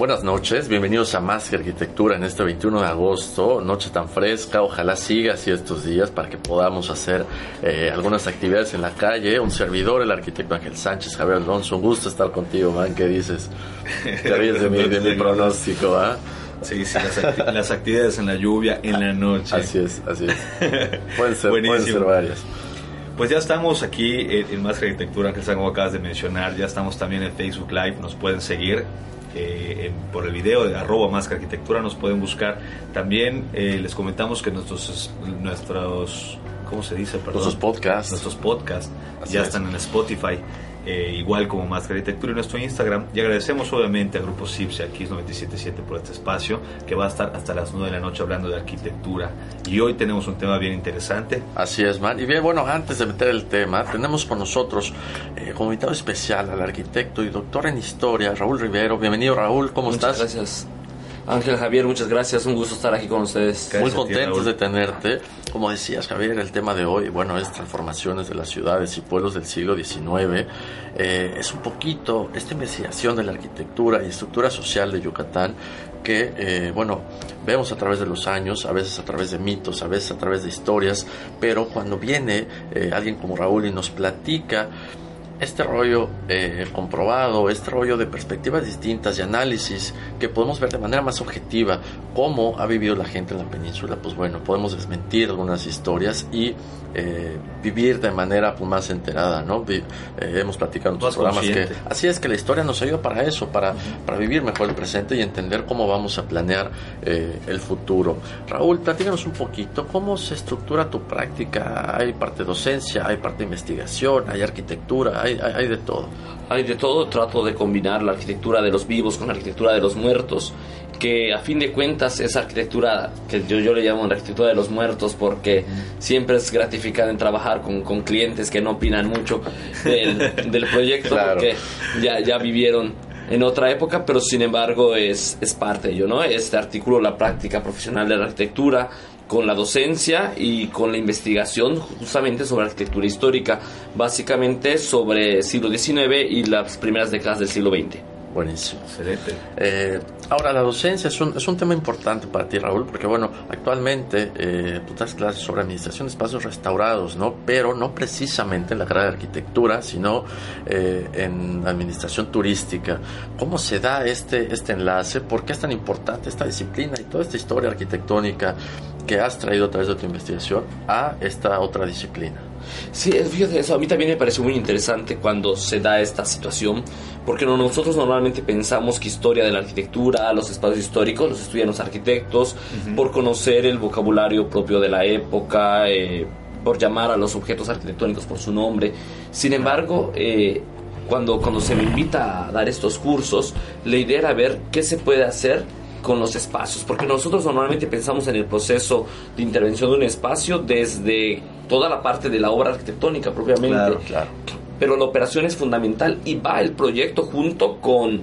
Buenas noches, bienvenidos a Más que Arquitectura en este 21 de agosto, noche tan fresca, ojalá siga así estos días para que podamos hacer eh, algunas actividades en la calle. Un servidor, el arquitecto Ángel Sánchez, Javier Alonso, un gusto estar contigo, man, ¿qué dices? Te ríes de mi, de mi pronóstico, ¿ah? Sí, sí, las, acti- las actividades en la lluvia, en la noche. Así es, así es. Pueden ser, pueden Buenísimo. ser varias. Pues ya estamos aquí en, en Más que Arquitectura, que como acabas de mencionar. Ya estamos también en Facebook Live, nos pueden seguir. Eh, en- por el video de arroba más que arquitectura nos pueden buscar también eh, les comentamos que nuestros nuestros cómo se dice perdón Nuestros podcasts. nuestros podcasts Así ya es. están en Spotify eh, igual como Más que Arquitectura y nuestro Instagram. Y agradecemos obviamente a Grupo CIPSE, aquí 977 por este espacio, que va a estar hasta las 9 de la noche hablando de arquitectura. Y hoy tenemos un tema bien interesante. Así es, man. Y bien, bueno, antes de meter el tema, tenemos con nosotros eh, como invitado especial al arquitecto y doctor en historia, Raúl Rivero. Bienvenido, Raúl, ¿cómo muchas estás? gracias. Ángel Javier, muchas gracias. Un gusto estar aquí con ustedes. Gracias Muy ti, contentos de tenerte. Como decías, Javier, el tema de hoy, bueno, es transformaciones de las ciudades y pueblos del siglo XIX. Eh, es un poquito esta investigación de la arquitectura y estructura social de Yucatán que, eh, bueno, vemos a través de los años, a veces a través de mitos, a veces a través de historias, pero cuando viene eh, alguien como Raúl y nos platica este rollo eh, comprobado, este rollo de perspectivas distintas y análisis que podemos ver de manera más objetiva cómo ha vivido la gente en la península, pues bueno, podemos desmentir algunas historias y eh, vivir de manera pues, más enterada, ¿no? Vi- eh, hemos platicado en otros programas que así es que la historia nos ayuda para eso, para, para vivir mejor el presente y entender cómo vamos a planear eh, el futuro. Raúl, platícanos un poquito, ¿cómo se estructura tu práctica? Hay parte docencia, hay parte investigación, hay arquitectura, hay, hay, hay de todo. Hay de todo, trato de combinar la arquitectura de los vivos con la arquitectura de los muertos, que a fin de cuentas es arquitectura que yo, yo le llamo la arquitectura de los muertos porque siempre es gratificante trabajar con, con clientes que no opinan mucho del, del proyecto Claro. porque ya, ya vivieron en otra época, pero sin embargo es, es parte de ello, ¿no? Este artículo, la práctica profesional de la arquitectura, con la docencia y con la investigación justamente sobre arquitectura histórica, básicamente sobre siglo XIX y las primeras décadas del siglo XX. Buenísimo. Excelente. Eh, ahora, la docencia es un, es un tema importante para ti, Raúl, porque bueno, actualmente eh, tú das clases sobre administración de espacios restaurados, ¿no? Pero no precisamente en la carrera de arquitectura, sino eh, en administración turística. ¿Cómo se da este, este enlace? ¿Por qué es tan importante esta disciplina y toda esta historia arquitectónica que has traído a través de tu investigación a esta otra disciplina? Sí, eh, fíjate, eso a mí también me pareció muy interesante cuando se da esta situación, porque no- nosotros normalmente pensamos que historia de la arquitectura, los espacios históricos, los estudian los arquitectos, por conocer el vocabulario propio de la época, eh, por llamar a los objetos arquitectónicos por su nombre. Sin embargo, eh, cuando, cuando se me invita a dar estos cursos, la idea era ver qué se puede hacer con los espacios, porque nosotros normalmente pensamos en el proceso de intervención de un espacio desde toda la parte de la obra arquitectónica propiamente, Claro, claro. pero la operación es fundamental y va el proyecto junto con,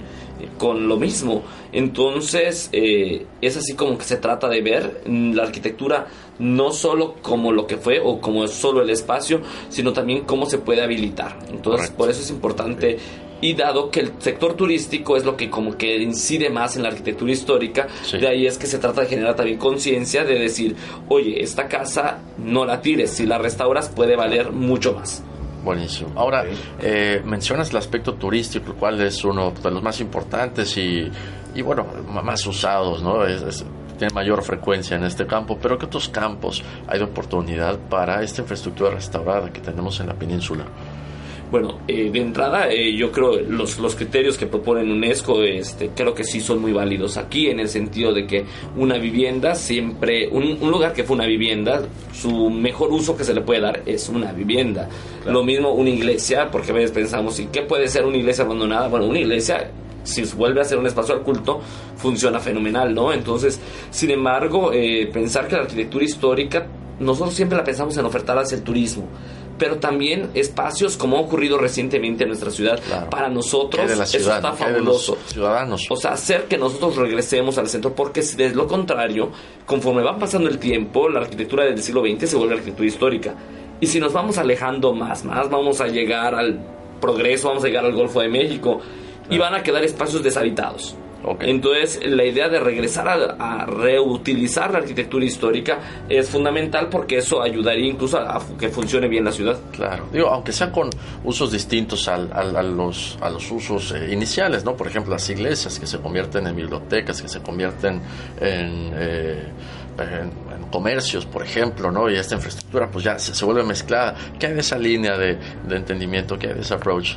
con lo mismo. Entonces, eh, es así como que se trata de ver la arquitectura no solo como lo que fue o como es solo el espacio, sino también cómo se puede habilitar. Entonces, Correcto. por eso es importante y dado que el sector turístico es lo que como que incide más en la arquitectura histórica, Sí. de ahí es que se trata de generar también conciencia de decir, oye, esta casa no la tires, si la restauras puede valer mucho más. Buenísimo. Ahora, eh, mencionas el aspecto turístico, el cual es uno de los más importantes y, y bueno, más usados, ¿no? Es, tiene mayor frecuencia en este campo, pero ¿qué otros campos hay de oportunidad para esta infraestructura restaurada que tenemos en la península? Bueno, eh, de entrada, eh, yo creo los, los criterios que proponen UNESCO, este, creo que sí son muy válidos aquí, en el sentido de que una vivienda siempre, un, lugar que fue una vivienda, su mejor uso que se le puede dar es una vivienda. Lo mismo una iglesia, porque a veces pensamos, ¿y qué puede ser una iglesia abandonada? Bueno, una iglesia si vuelve a ser un espacio al culto, funciona fenomenal, ¿no? Entonces, sin embargo, eh, pensar que la arquitectura histórica, nosotros siempre la pensamos en ofertar hacia el turismo pero también espacios como ha ocurrido recientemente en nuestra ciudad. Para nosotros, eso está fabuloso. ciudadanos. O sea, hacer que nosotros regresemos al centro, porque si de lo contrario, conforme va pasando el tiempo, la arquitectura del siglo XX se vuelve arquitectura histórica. Y si nos vamos alejando más, más, vamos a llegar al progreso, vamos a llegar al Golfo de México, y van a quedar espacios deshabitados. Entonces, la idea de regresar a, reutilizar la arquitectura histórica es fundamental porque eso ayudaría incluso a, que funcione bien la ciudad. Claro, digo, aunque sea con usos distintos al, a, los, a los usos eh, iniciales, ¿no? Por ejemplo, las iglesias que se convierten en bibliotecas, que se convierten en... Eh, en, comercios, por ejemplo, ¿no? Y esta infraestructura pues ya se, vuelve mezclada. ¿Qué hay de esa línea de, de entendimiento? ¿Qué hay de ese approach?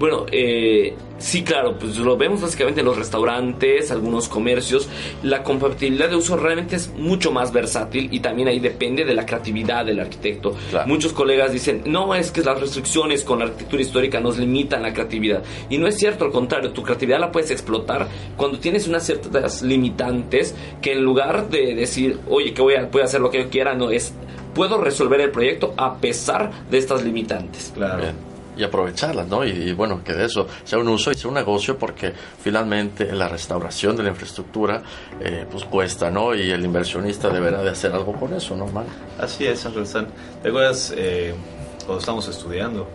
Bueno, eh, sí, claro, pues lo vemos básicamente en los restaurantes, algunos comercios. La compatibilidad de uso realmente es mucho más versátil y también ahí depende de la creatividad del arquitecto. Muchos colegas dicen, no, es que las restricciones con la arquitectura histórica nos limitan la creatividad. Y no es cierto, al contrario, tu creatividad la puedes explotar cuando tienes unas ciertas limitantes que en lugar de decir, oye, que voy a, voy a hacer lo que yo quiera, no es, puedo resolver el proyecto a pesar de estas limitantes. Claro y aprovecharlas, ¿no? Y, bueno, que de eso sea un uso y sea un negocio porque finalmente la restauración de la infraestructura eh, pues cuesta, ¿no? Y el inversionista deberá de hacer algo con eso, ¿no, Así es, San ¿Te acuerdas eh, cuando estamos estudiando?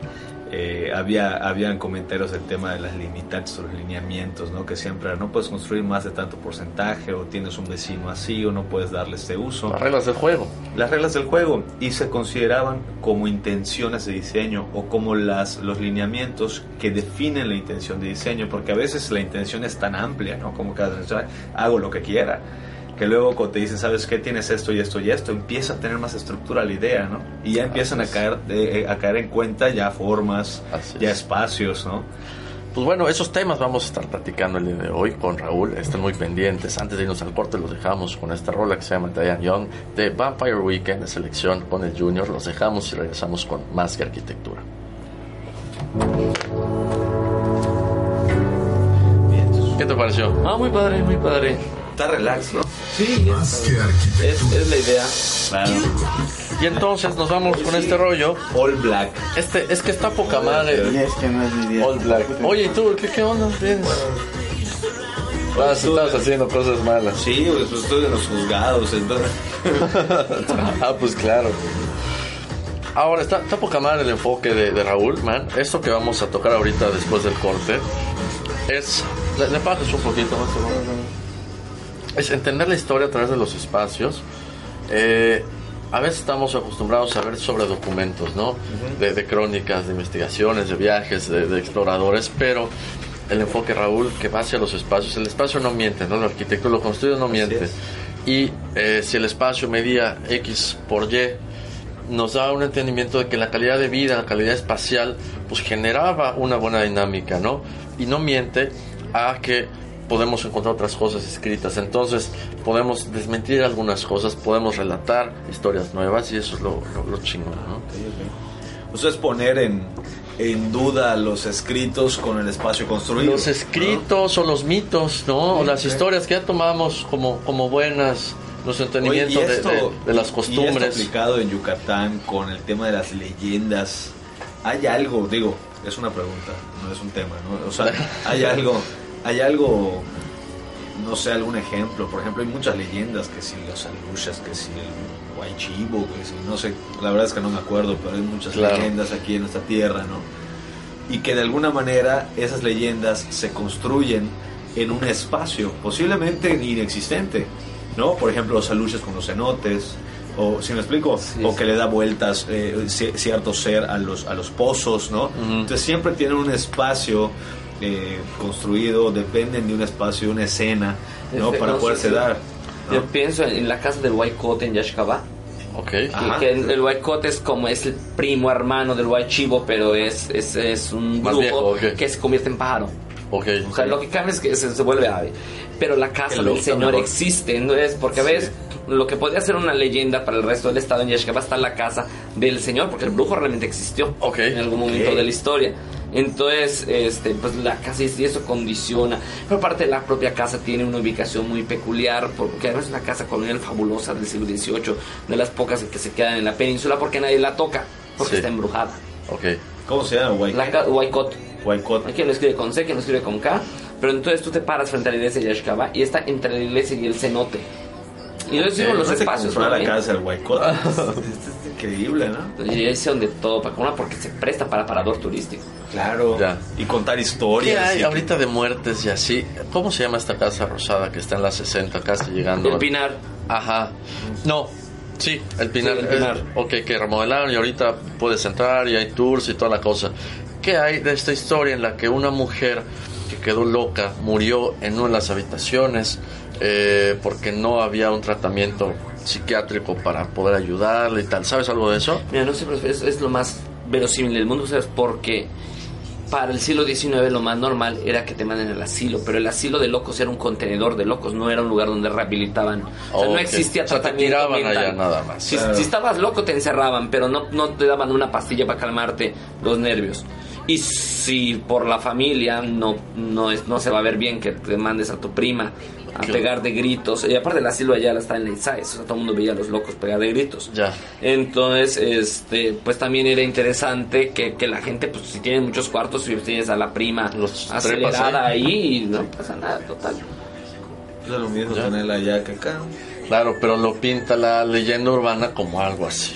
Eh, había habían comentarios del tema de las limitantes o los lineamientos, ¿no? que siempre no puedes construir más de tanto porcentaje o tienes un vecino así o no puedes darle este uso. Las reglas del juego. Las reglas del juego y se consideraban como intenciones de diseño o como las, los lineamientos que definen la intención de diseño, porque a veces la intención es tan amplia, ¿no? como que hago lo que quiera que luego cuando te dicen, ¿sabes qué? Tienes esto y esto y esto, empieza a tener más estructura la idea, ¿no? Y ya empiezan a caer, eh, a caer en cuenta ya formas, ya espacios, ¿no? Pues bueno, esos temas vamos a estar platicando el día de hoy con Raúl. Estén muy pendientes. Antes de irnos al corte, los dejamos con esta rola que se llama Diane Young de Vampire Weekend de selección con el Junior. Los dejamos y regresamos con más que arquitectura. ¿Qué te pareció? Ah, muy padre, muy padre. Está relax, ¿no? Sí, es, es, la idea. Claro. Y entonces nos vamos con este rollo. All Black. Este, es que está poca madre. es que no es mi día. All Black. Oye, ¿y tú? ¿Qué, qué onda? ¿Bien? Ah, estás haciendo cosas malas. Sí, pues estoy en los juzgados, entonces. ah, pues claro. Ahora, está, está poca madre el enfoque de, de, Raúl, man. Esto que vamos a tocar ahorita después del corte es. Le, le un poquito más es entender la historia a través de los espacios. Eh, a veces estamos acostumbrados a ver sobre documentos, ¿no? de, crónicas, de investigaciones, de viajes, de, exploradores, pero el enfoque, Raúl, que va hacia los espacios, el espacio no miente, ¿no? El arquitecto lo construye no miente. Y eh, si el espacio medía X por Y, nos da un entendimiento de que la calidad de vida, la calidad espacial, pues generaba una buena dinámica, ¿no? Y no miente a que podemos encontrar otras cosas escritas. Entonces podemos desmentir algunas cosas, podemos relatar historias nuevas y eso es lo, lo, chingón. ¿no? Eso es poner en, en duda los escritos con el espacio construido. Los escritos o los mitos, ¿no? o las historias que ya tomamos como, como buenas, los entendimientos de, las costumbres. Y esto aplicado en Yucatán con el tema de las leyendas. ¿Hay algo, digo, es una pregunta, no es un tema, ¿no? O sea, ¿hay algo hay algo, no sé, algún ejemplo. Por ejemplo, hay muchas leyendas, que si los alushas, que si el guaychivo, que si, no sé, la verdad es que no me acuerdo, pero hay muchas leyendas aquí en esta tierra, ¿no? Y que de alguna manera esas leyendas se construyen en un espacio posiblemente inexistente, ¿no? Por ejemplo, los aluches con los cenotes, o si me explico, o que le da vueltas eh, cierto ser a los, a los pozos, ¿no? Entonces siempre tienen un espacio eh, construido, dependen de un espacio, una escena, ¿no? Para poderse dar. Yo pienso en la casa del White en Yashkaba. Ok. que el White es como es el primo hermano del White Chivo, pero es, es, es un grupo que se convierte en pájaro. Okay, o sea, lo que cambia es que se, vuelve ave. Pero la casa del señor existe, ¿no es? Porque a veces lo que podría ser una leyenda para el resto del estado en Yashkaba está la casa del señor, porque el brujo realmente existió en algún momento de la historia. Entonces, este, pues la casa y eso condiciona. Pero aparte de la propia casa tiene una ubicación muy peculiar, porque además es una casa colonial fabulosa del siglo XVIII, de las pocas que se quedan en la península porque nadie la toca, porque está embrujada. Okay. ¿Cómo se llama? Huaycot. Huaycot. Hay quien lo escribe con C, quien lo escribe con K. Pero entonces tú te paras frente a la iglesia de Yashkaba y está entre la iglesia y el cenote. Y yo digo los espacios. la casa del Huaycot. increíble, ¿no? Y ahí donde todo, para porque se presta para parador turístico. Claro. Y contar historias. ¿Qué hay ahorita de muertes y así? ¿Cómo se llama esta casa rosada que está en la 60, casi llegando? El Pinar. Ajá. No, Sí, el Pinar. el Pinar. ok, que remodelaron y ahorita puedes entrar y hay tours y toda la cosa. ¿Qué hay de esta historia en la que una mujer que quedó loca murió en una de las habitaciones eh, porque no había un tratamiento psiquiátrico para poder ayudarle y tal? ¿Sabes algo de eso? Mira, no sé, pero es, es lo más verosímil del mundo, ¿sabes? Porque para el siglo XIX lo más normal era que te manden al asilo, pero el asilo de locos era un contenedor de locos, no era un lugar donde rehabilitaban. O sea, no existía tratamiento Allá nada más. Si, estabas loco te encerraban, pero no, no te daban una pastilla para calmarte los nervios. Y si por la familia no, no, es, no se va a ver bien que te mandes a tu prima a pegar de gritos. Y aparte la Silva ya está en la Isais, o sea, todo el mundo veía a los locos pegar de gritos. Ya. Entonces, este, pues también era interesante que, que la gente, pues si tienen muchos cuartos, si tienes a la prima los acelerada ahí, y no pasa nada, total. Es lo mismo tenerla allá que acá. Claro, pero lo pinta la leyenda urbana como algo así,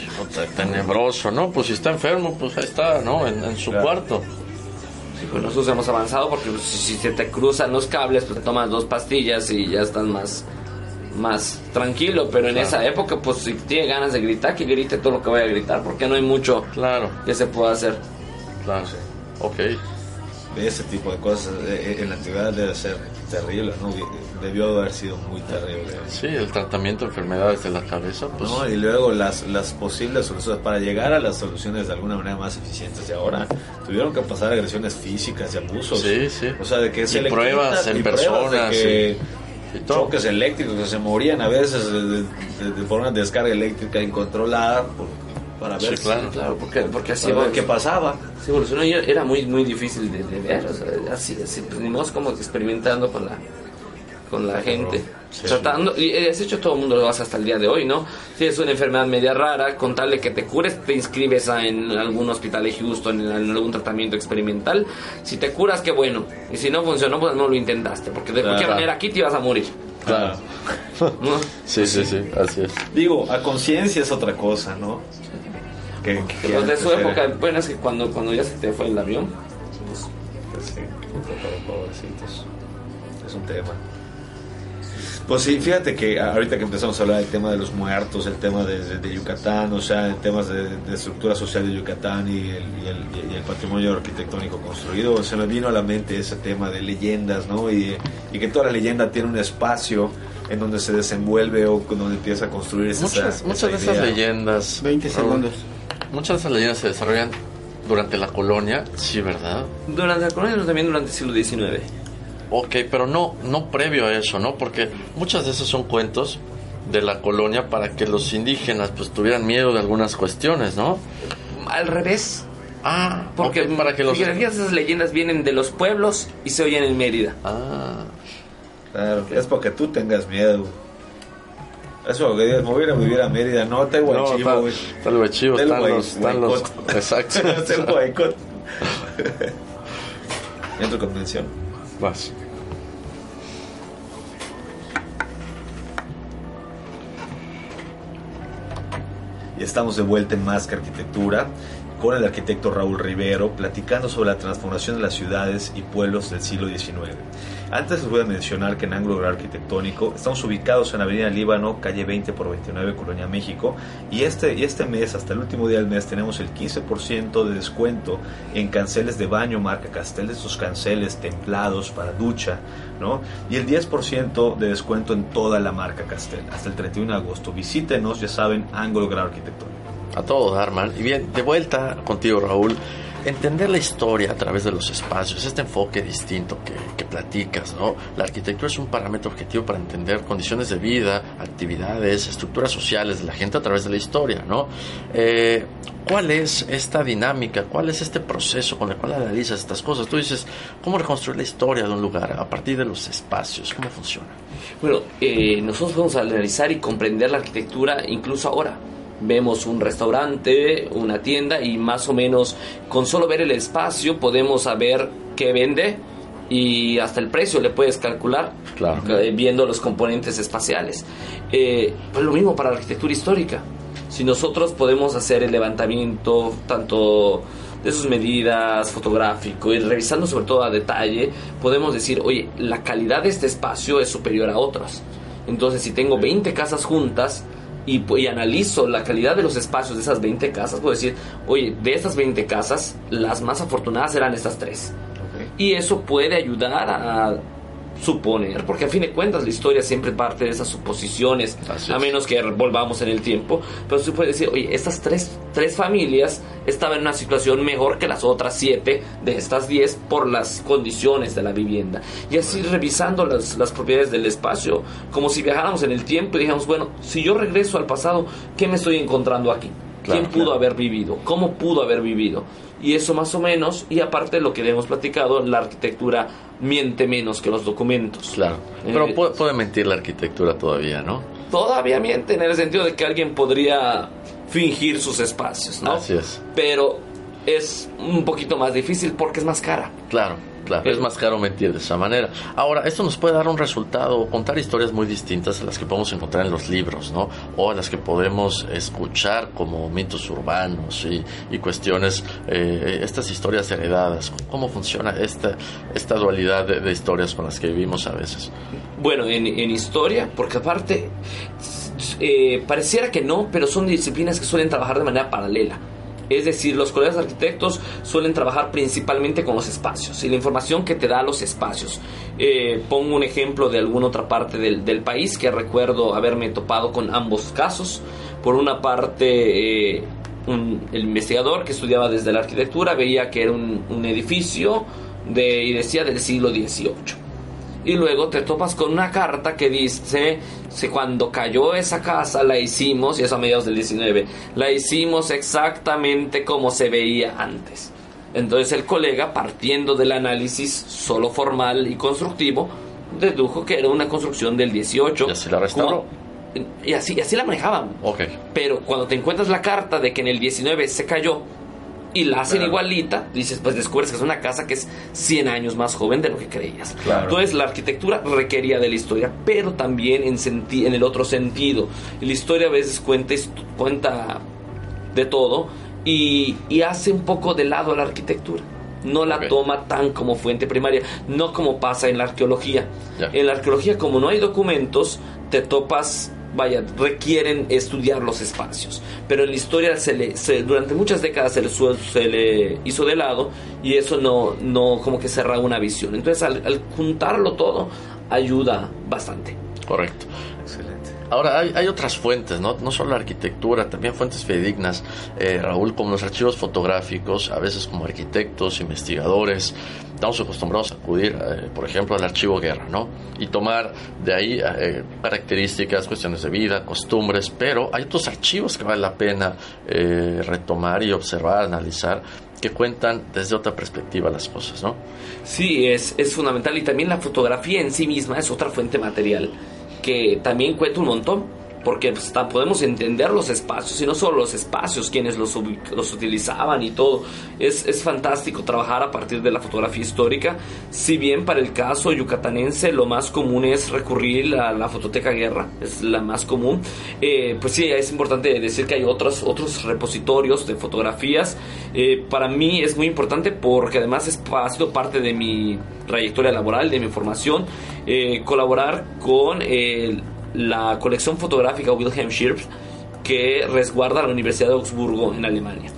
tenebroso, ¿no? Pues si está enfermo, pues ahí está, ¿no? En, su cuarto. Sí, pues nosotros hemos avanzado porque pues, si, se te cruzan los cables, pues te tomas dos pastillas y ya estás más, más tranquilo. Pero en esa época, pues si tiene ganas de gritar, que grite todo lo que vaya a gritar, porque no hay mucho claro. que se pueda hacer. Claro, ok. De ese tipo de cosas en la antigüedad debe ser terrible, ¿no? Debió haber sido muy terrible. Sí, el tratamiento de enfermedades de la cabeza, pues... No, y luego las, las posibles soluciones, para llegar a las soluciones de alguna manera más eficientes de ahora, tuvieron que pasar agresiones físicas y abusos. Sí, sí. O sea, de que se y pruebas en personas, que choques eléctricos que se morían a veces por una descarga eléctrica incontrolada para ver sí, claro, claro, porque, porque así qué pasaba. Sí, evolucionó y era muy muy difícil de, ver, o sea, así, así pues, como experimentando con la con la gente. Tratando, y has hecho todo el mundo lo hace hasta el día de hoy, ¿no? Si es una enfermedad media rara, con tal de que te cures, te inscribes en algún hospital de Houston, en, algún tratamiento experimental. Si te curas, qué bueno. Y si no funcionó, pues no lo intentaste, porque de cualquier manera aquí te ibas a morir. Claro. Sí, sí, sí, así es. Digo, a conciencia es otra cosa, ¿no? Que, pues de su época, bueno, es que cuando, cuando ya se te fue el avión. Pues, sí, es un tema. Pues sí, fíjate que ahorita que empezamos a hablar del tema de los muertos, el tema de, Yucatán, o sea, el temas de, estructura social de Yucatán y el, y, el, patrimonio arquitectónico construido, se me vino a la mente ese tema de leyendas, ¿no? Y, que toda la leyenda tiene un espacio en donde se desenvuelve o donde empieza a construir esa, muchas, muchas de esas leyendas 20 segundos muchas de esas leyendas se desarrollan durante la colonia sí verdad durante la colonia también durante el siglo XIX Ok, pero no, no previo a eso, ¿no? Porque muchas de esas son cuentos de la colonia para que los indígenas pues tuvieran miedo de algunas cuestiones, ¿no? Al revés. Ah, porque para que los esas leyendas vienen de los pueblos y se oyen en Mérida. Ah. Claro, es porque tú tengas miedo. Eso que digas, me voy a a Mérida, no, te no, chivo, güey. Está el chivo, están los, están los, exacto. el Entro con mención. Vas. Y estamos de vuelta en Más que Arquitectura con el arquitecto Raúl Rivero platicando sobre la transformación de las ciudades y pueblos del siglo XIX. Antes les voy a mencionar que en ángulo arquitectónico estamos ubicados en Avenida Líbano, calle 20 por 29, Colonia México. Y este, este mes, hasta el último día del mes, tenemos el 15% de descuento en canceles de baño marca Castel, estos canceles templados para ducha, ¿no? Y el 10% de descuento en toda la marca Castel, hasta el 31 de agosto. Visítenos, ya saben, ángulo arquitectónico. A todo Darman. Y bien, de vuelta contigo, Raúl entender la historia a través de los espacios, este enfoque distinto que, platicas, ¿no? La arquitectura es un parámetro objetivo para entender condiciones de vida, actividades, estructuras sociales de la gente a través de la historia, ¿no? Eh, ¿Cuál es esta dinámica? ¿Cuál es este proceso con el cual analizas estas cosas? Tú dices, ¿cómo reconstruir la historia de un lugar a partir de los espacios? ¿Cómo funciona? Bueno, eh, nosotros podemos analizar y comprender la arquitectura incluso ahora vemos un restaurante, una tienda y más o menos con solo ver el espacio podemos saber qué vende y hasta el precio le puedes calcular eh, viendo los componentes espaciales. Eh, pues lo mismo para la arquitectura histórica. Si nosotros podemos hacer el levantamiento tanto de sus medidas fotográfico y revisando sobre todo a detalle, podemos decir, oye, la calidad de este espacio es superior a otras. Entonces, si tengo 20 casas juntas, y, analizo la calidad de los espacios de esas 20 casas, puedo decir, oye, de estas 20 casas, las más afortunadas eran estas tres. Y eso puede ayudar a suponer, porque a fin de cuentas la historia siempre parte de esas suposiciones, a menos que volvamos en el tiempo, pero se puede decir, oye, estas tres, tres familias estaban en una situación mejor que las otras siete de estas diez por las condiciones de la vivienda. Y así revisando las, las propiedades del espacio, como si viajáramos en el tiempo y dijéramos, bueno, si yo regreso al pasado, ¿qué me estoy encontrando aquí? ¿Quién pudo haber vivido? ¿Cómo pudo haber vivido? Y eso más o menos, y aparte de lo que hemos platicado, la arquitectura miente menos que los documentos. Claro. Pero eh, puede, mentir la arquitectura todavía, ¿no? Todavía miente en el sentido de que alguien podría fingir sus espacios, ¿no? Así es. Pero es un poquito más difícil porque es más cara. Claro. Claro, es más caro mentir de esa manera. Ahora, esto nos puede dar un resultado, contar historias muy distintas a las que podemos encontrar en los libros, ¿no? O a las que podemos escuchar como mitos urbanos y, cuestiones, eh, estas historias heredadas. ¿Cómo funciona esta, esta dualidad de, historias con las que vivimos a veces? Bueno, en, historia, porque aparte, eh, pareciera que no, pero son disciplinas que suelen trabajar de manera paralela. Es decir, los colegas arquitectos suelen trabajar principalmente con los espacios y la información que te da los espacios. Eh, pongo un ejemplo de alguna otra parte del, país que recuerdo haberme topado con ambos casos. Por una parte, eh, el investigador que estudiaba desde la arquitectura veía que era un, edificio de, y decía del siglo XVIII y luego te topas con una carta que dice, si cuando cayó esa casa la hicimos, y eso a mediados del 19, la hicimos exactamente como se veía antes. Entonces el colega, partiendo del análisis solo formal y constructivo, dedujo que era una construcción del 18. Y así la restauró. Y así, así la manejaban. Okay. Pero cuando te encuentras la carta de que en el 19 se cayó, y la hacen igualita, dices, pues descubres que es una casa que es 100 años más joven de lo que creías. Entonces la arquitectura requería de la historia, pero también en, en el otro sentido. La historia a veces cuenta, cuenta de todo y, hace un poco de lado a la arquitectura. No la toma tan como fuente primaria, no como pasa en la arqueología. En la arqueología, como no hay documentos, te topas vaya, requieren estudiar los espacios. Pero en la historia se le, durante muchas décadas se le, se le, hizo de lado y eso no, no como que cerra una visión. Entonces al, juntarlo todo ayuda bastante. Correcto. Ahora, hay, otras fuentes, ¿no? no solo arquitectura, también fuentes fidedignas, eh, Raúl, como los archivos fotográficos, a veces como arquitectos, investigadores, estamos acostumbrados a acudir, eh, por ejemplo, al archivo guerra, ¿no? Y tomar de ahí eh, características, cuestiones de vida, costumbres, pero hay otros archivos que vale la pena eh, retomar y observar, analizar, que cuentan desde otra perspectiva las cosas, ¿no? Sí, es, es fundamental y también la fotografía en sí misma es otra fuente material que también cuenta un montón porque pues, podemos entender los espacios y no solo los espacios, quienes los, los utilizaban y todo. Es, es, fantástico trabajar a partir de la fotografía histórica, si bien para el caso yucatanense lo más común es recurrir a la fototeca guerra, es la más común. Eh, pues sí, es importante decir que hay otros, otros repositorios de fotografías. Eh, para mí es muy importante porque además es, ha sido parte de mi trayectoria laboral, de mi formación, eh, colaborar con el la colección fotográfica Wilhelm Schirps que resguarda la Universidad de Augsburgo en Alemania.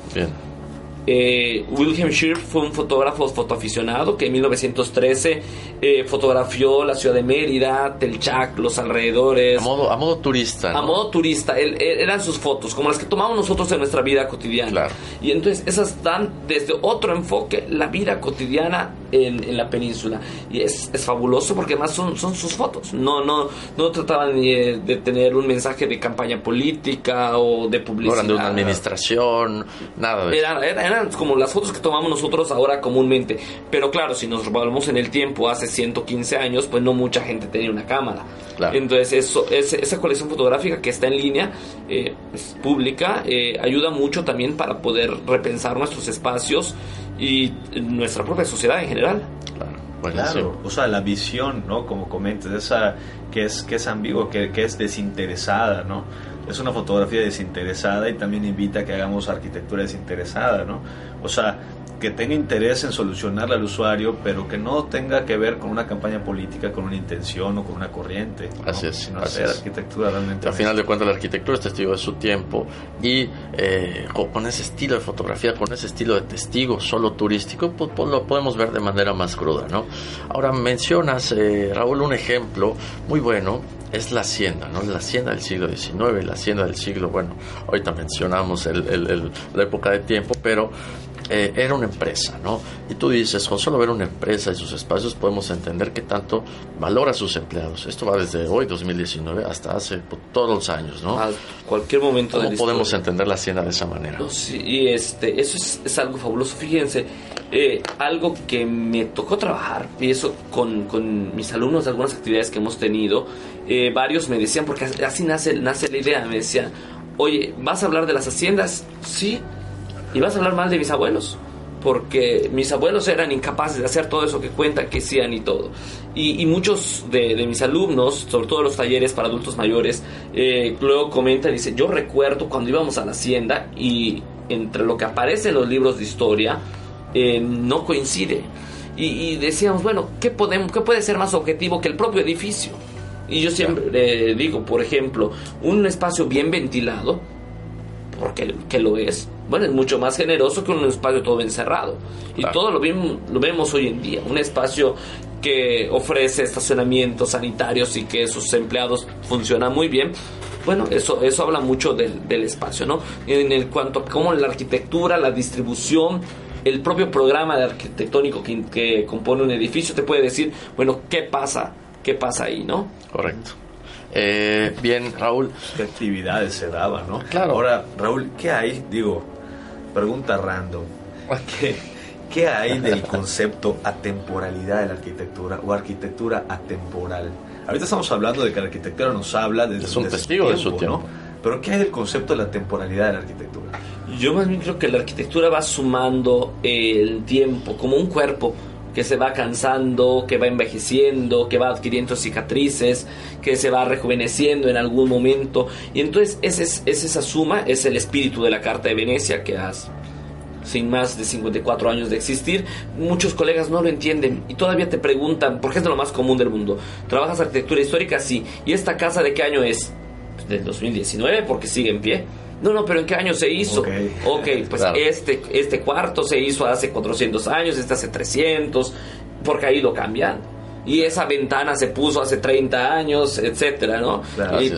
Eh, Wilhelm Schirp fue un fotógrafo fotoaficionado que en 1913 eh, fotografió la ciudad de Mérida, Telchac, los alrededores. A modo, a modo turista. A modo turista. eran sus fotos, como las que tomamos nosotros en nuestra vida cotidiana. Y entonces esas dan desde otro enfoque la vida cotidiana en, la península. Y es, fabuloso porque además son, son sus fotos. No, no, no trataban ni de, tener un mensaje de campaña política o de publicidad. No eran de una administración, nada de eso. eran como las fotos que tomamos nosotros ahora comúnmente. Pero claro, si nos volvemos en el tiempo hace 115 años, pues no mucha gente tenía una cámara. Entonces, eso, esa colección fotográfica que está en línea, eh, es pública, eh, ayuda mucho también para poder repensar nuestros espacios y nuestra propia sociedad en general. Claro, o sea, la visión, ¿no? Como comentas, esa que es, que es ambiguo, que, que es desinteresada, ¿no? es una fotografía desinteresada y también invita a que hagamos arquitectura desinteresada, ¿no? O sea, que tenga interés en solucionarle al usuario, pero que no tenga que ver con una campaña política, con una intención o con una corriente. Así es. Sino hacer arquitectura realmente. Al final de cuentas, la arquitectura es testigo de su tiempo y eh, con ese estilo de fotografía, con ese estilo de testigo solo turístico, pues, pues, lo podemos ver de manera más cruda, ¿no? Ahora mencionas, eh, Raúl, un ejemplo muy bueno es la hacienda, ¿no? La hacienda del siglo XIX, la hacienda del siglo, bueno, ahorita mencionamos la época de tiempo, pero eh, era una empresa, ¿no? Y tú dices, con solo ver una empresa y sus espacios podemos entender qué tanto valora a sus empleados. Esto va desde hoy, 2019, hasta hace pues, todos los años, ¿no? A cualquier momento ¿Cómo podemos entender la hacienda de esa manera? sí, y este, eso es, algo fabuloso. Fíjense, eh, algo que me tocó trabajar, y eso con, con mis alumnos de algunas actividades que hemos tenido, eh, varios me decían, porque así nace, nace la idea, me decían, oye, ¿vas a hablar de las haciendas? Sí y vas a hablar mal de mis abuelos, porque mis abuelos eran incapaces de hacer todo eso que cuentan que hacían y todo. Y, muchos de, mis alumnos, sobre todo los talleres para adultos mayores, eh, luego comentan y dicen, yo recuerdo cuando íbamos a la hacienda y entre lo que aparece en los libros de historia, eh, no coincide. Y, decíamos, bueno, ¿qué, podemos, ¿qué puede ser más objetivo que el propio edificio? Y yo siempre digo, por ejemplo, un espacio bien ventilado, porque que lo es, bueno, es mucho más generoso que un espacio todo encerrado. Y todo lo, lo vemos hoy en día. Un espacio que ofrece estacionamientos sanitarios y que sus empleados funcionan muy bien. Bueno, eso, eso habla mucho del, del espacio, ¿no? En el cuanto a cómo la arquitectura, la distribución, el propio programa de arquitectónico que, que compone un edificio te puede decir, bueno, ¿qué pasa? ¿Qué pasa ahí, no? Correcto. Eh, bien, Raúl. ¿Qué actividades se daban, no? Claro. Ahora, Raúl, ¿qué hay? Digo, Pregunta random. ¿Qué, ¿Qué hay del concepto atemporalidad de la arquitectura o arquitectura atemporal? Ahorita estamos hablando de que la arquitectura nos habla de, es un testigo de su tiempo. Pero ¿qué hay del concepto de la temporalidad de la arquitectura? Yo más bien creo que la arquitectura va sumando el tiempo como un cuerpo que se va cansando, que va envejeciendo, que va adquiriendo cicatrices, que se va rejuveneciendo en algún momento. Y entonces ese es, esa suma, es el espíritu de la Carta de Venecia que has sin más de 54 años de existir, muchos colegas no lo entienden y todavía te preguntan, porque es de lo más común del mundo, ¿trabajas arquitectura histórica? Sí. ¿Y esta casa de qué año es? Pues del 2019, porque sigue en pie. No, no, pero ¿en qué año se hizo? Ok, pues este, este cuarto se hizo hace 400 años, este hace 300, porque ha ido cambiando. Y esa ventana se puso hace 30 años, etcétera, ¿no?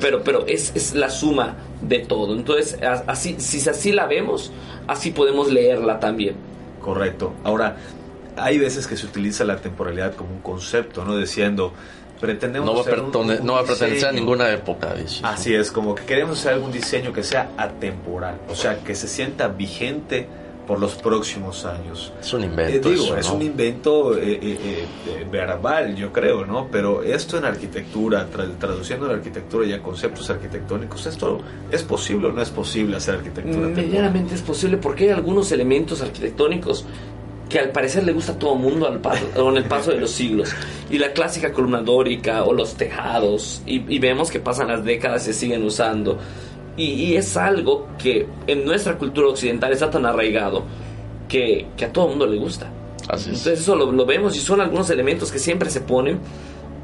pero pero es, es, la suma de todo. Entonces, así, si así la vemos, así podemos leerla también. Correcto. Ahora, hay veces que se utiliza la temporalidad como un concepto, ¿no? Diciendo, pretendemos no va, a pertenecer a ninguna época. Así es, como que queremos hacer algún diseño que sea atemporal, o sea, que se sienta vigente por los próximos años. Es un invento. digo, es un invento verbal, yo creo, ¿no? Pero esto en arquitectura, traduciendo la arquitectura y a conceptos arquitectónicos, ¿esto es posible o no es posible hacer arquitectura? Medianamente es posible porque hay algunos elementos arquitectónicos que al parecer le gusta a todo mundo al con el paso de los siglos. Y la clásica columna dórica o los tejados, y, vemos que pasan las décadas y se siguen usando. Y, es algo que en nuestra cultura occidental está tan arraigado que, que a todo mundo le gusta. Entonces eso lo, vemos y son algunos elementos que siempre se ponen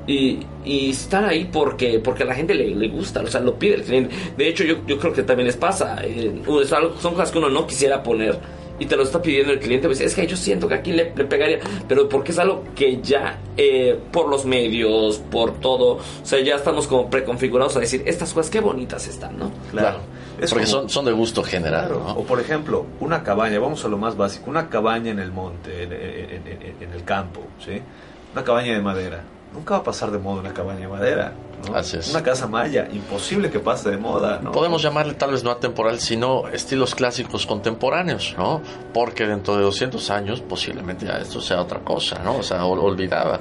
y, y están ahí porque, porque a la gente le, le, gusta, o sea, lo pide el cliente. De hecho, yo, yo creo que también les pasa. Eh, son cosas que uno no quisiera poner y te lo está pidiendo el cliente, pues es que yo siento que aquí le, pegaría, pero porque es algo que ya eh, por los medios, por todo, o sea, ya estamos como preconfigurados a decir, estas cosas qué bonitas están, ¿no? Claro. porque son, son de gusto general. O por ejemplo, una cabaña, vamos a lo más básico, una cabaña en el monte, en, en el campo, ¿sí? Una cabaña de madera. Nunca va a pasar de moda una cabaña de madera una casa maya, imposible que pase de moda. Podemos llamarle tal vez no atemporal, sino estilos clásicos contemporáneos, ¿no? Porque dentro de 200 años posiblemente ya esto sea otra cosa, ¿no? O sea, olvidada.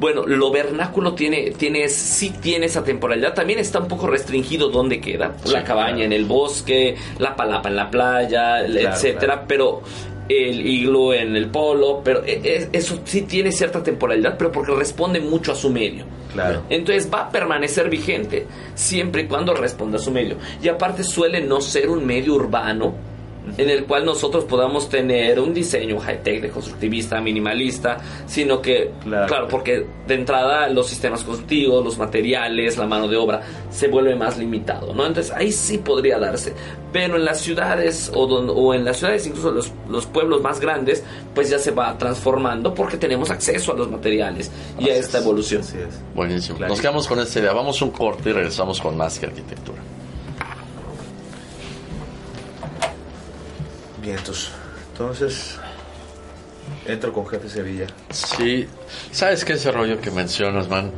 Bueno, lo vernáculo tiene, tiene, sí tiene esa temporalidad. También está un poco restringido dónde queda. la cabaña en el bosque, la palapa en la playa, etcétera. Pero el iglo en el polo, pero e, e, eso sí tiene cierta temporalidad, pero porque responde mucho a su medio. Claro. Entonces va a permanecer vigente siempre y cuando responda a su medio. Y aparte suele no ser un medio urbano en el cual nosotros podamos tener un diseño high-tech de constructivista, minimalista, sino que, claro. porque de entrada los sistemas constructivos, los materiales, la mano de obra, se vuelve más limitado, ¿no? Entonces ahí sí podría darse, pero en las ciudades o, o en las ciudades, incluso los, los, pueblos más grandes, pues ya se va transformando porque tenemos acceso a los materiales y a esta evolución. Buenísimo. Nos quedamos con esta idea. Vamos un corte y regresamos con más que arquitectura. Entonces, entro con Jefe Sevilla. Sí, ¿sabes qué ese rollo que mencionas, man?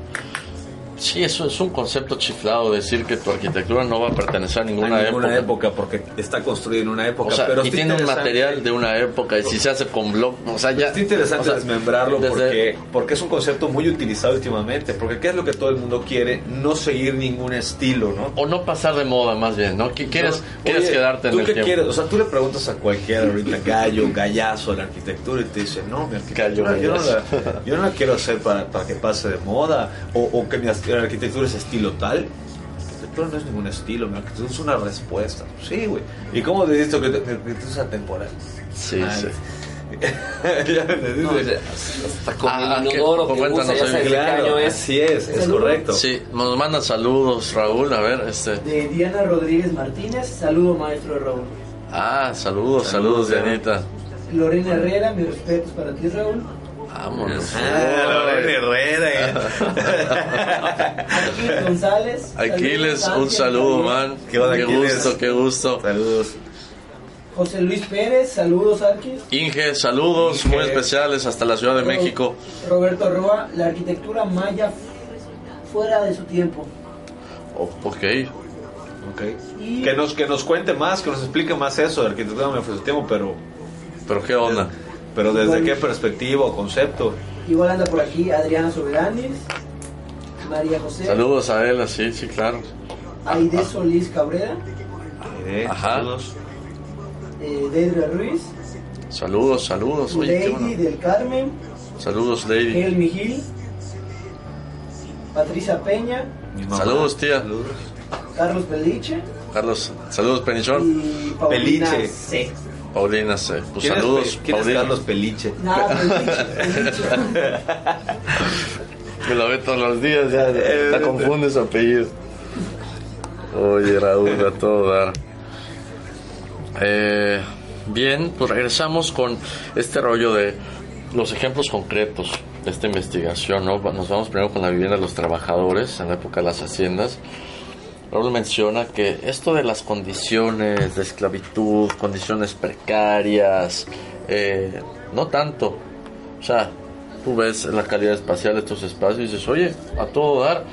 Sí, eso es un concepto chiflado decir que tu arquitectura no va a pertenecer a ninguna, ninguna época. porque está construida en una época. pero y tiene un material de una época y si se hace con blog, o sea, ya. Es interesante desmembrarlo porque, porque es un concepto muy utilizado últimamente. Porque ¿qué es lo que todo el mundo quiere? No seguir ningún estilo, ¿no? O no pasar de moda, más bien, ¿no? ¿Quieres, quieres quedarte en el qué Quieres? O sea, tú le preguntas a cualquiera ahorita, gallo, gallazo a la arquitectura y te dice, no, mi arquitectura yo, no la, yo no la quiero hacer para, para que pase de moda o, o que mi la arquitectura es estilo tal. La arquitectura no es ningún estilo, la arquitectura es una respuesta. Sí, güey. ¿Y cómo te dices que la arquitectura es atemporal? Sí, sí. ya me hasta con ah, el inodoro que usa, ya claro, es. Así es, es correcto. Sí, nos mandan saludos, Raúl, a ver, este. De Diana Rodríguez Martínez, saludo maestro Raúl. Ah, saludos, saludos, saludos Dianita. Lorena Herrera, mis respetos para ti, Raúl. Vámonos. Ah, Herrera. Aquiles González. Aquiles, un saludo, man. Qué, qué gusto, qué gusto. Saludos. José Luis Pérez, saludos Arquis. Inge, saludos muy especiales hasta la Ciudad de México. Roberto Roa, la arquitectura maya fuera de su tiempo. Oh, ok. Okay. Que, nos, que nos cuente más, que nos explique más eso de arquitectura fuera de su tiempo, pero... Pero qué onda. Pero desde qué perspectiva o concepto. Igual anda por aquí Adriana Soberanis, María José. Saludos a él, sí, sí, claro. Aide Solís Cabrera. Aide, Ajá. saludos. Eh, Deidre Ruiz. Saludos, saludos. Oye, Lady del Carmen. Saludos, Lady. El Miguel. Patricia Peña. Saludos, tía. Carlos Peliche. Carlos, saludos, Penichón. Y Paulina Peliche. C. Paulina C. Pues saludos, ¿quién Paulina. Es Carlos Peliche? Nada, Peliche. Me lo ve todos los días, ya, ya confunde su apellido. Oye, Raúl, a todo dar. Eh, bien, pues regresamos con este rollo de los ejemplos concretos de esta investigación, ¿no? Nos vamos primero con la vivienda de los trabajadores en la época de las haciendas Raúl menciona que esto de las condiciones de esclavitud, condiciones precarias, eh, no tanto. O sea, tú ves la calidad espacial de estos espacios y dices, oye, a todo dar,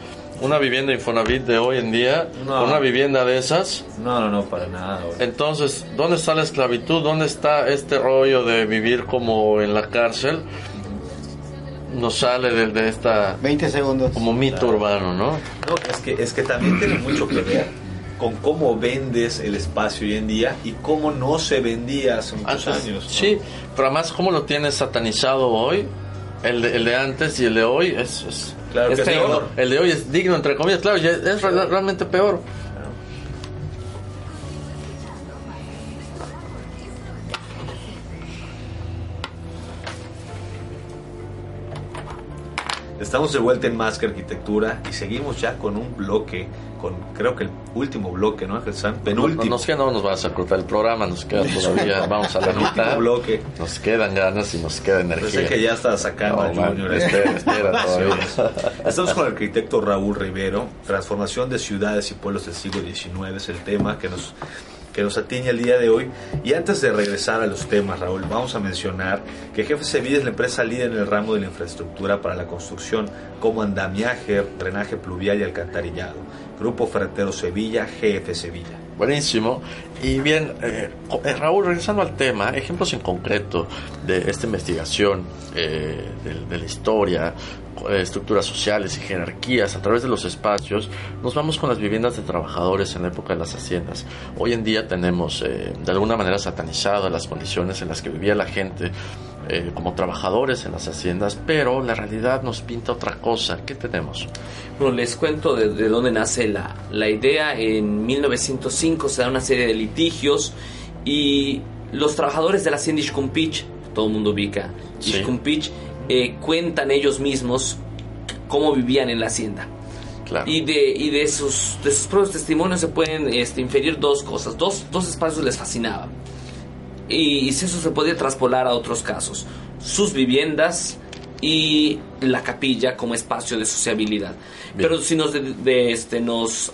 una vivienda Infonavit de hoy en día, No. una vivienda de esas. No, no, no, para nada. güey. Entonces, ¿dónde está la esclavitud? ¿Dónde está este rollo de vivir como en la cárcel? Nos sale de, de esta 20 segundos. como mito urbano, ¿no? No, es que, es que también tiene mucho que ver con cómo vendes el espacio hoy en día y cómo no se vendía hace muchos Antes, años. ¿no? Sí, pero además, ¿cómo lo tienes satanizado hoy? El de, el de antes y el de hoy es, es- Claro Es que peor. ¿no? el de hoy es digno entre comillas, claro, ya es re- realmente peor. Estamos de vuelta en Más que Arquitectura y seguimos ya con un bloque, con creo que el último bloque, ¿no, Ángel San? No, Penúltimo. nos queda, no nos vas a cortar el programa, nos queda todavía, vamos a la mitad. bloque. Nos quedan ganas y nos queda energía. Pensé que ya estaba sacando No, Junior. espera, espera todavía. Estamos con el arquitecto Raúl Rivero. Transformación de ciudades y pueblos del siglo XIX es el tema que nos, que nos atiñe el día de hoy. Y antes de regresar a los temas, Raúl, vamos a mencionar que Jefe Sevilla es la empresa líder en el ramo de la infraestructura para la construcción, como andamiaje, drenaje pluvial y alcantarillado. Grupo Ferretero Sevilla, GF Sevilla. Buenísimo. Y bien, eh, eh, Raúl, regresando al tema, ejemplos en concreto de esta investigación eh, de, la historia, estructuras sociales y jerarquías a través de los espacios, nos vamos con las viviendas de trabajadores en la época de las haciendas. Hoy en día tenemos eh, de alguna manera satanizadas las condiciones en las que vivía la gente eh, como trabajadores en las haciendas, pero la realidad nos pinta otra cosa. ¿Qué tenemos? Bueno, les cuento de, de dónde nace la, la idea. En 1905 se da una serie de litigios y los trabajadores de la hacienda Ishkumpich, todo el mundo ubica Sí. Ishkumpich, eh, cuentan ellos mismos cómo vivían en la hacienda. Claro. Y de, y de, sus, de sus propios testimonios se pueden este, inferir dos cosas. Dos, dos espacios les fascinaban. Y, si eso se podía traspolar a otros casos. Sus viviendas y la capilla como espacio de sociabilidad. Bien. Pero si nos, de- de, este, nos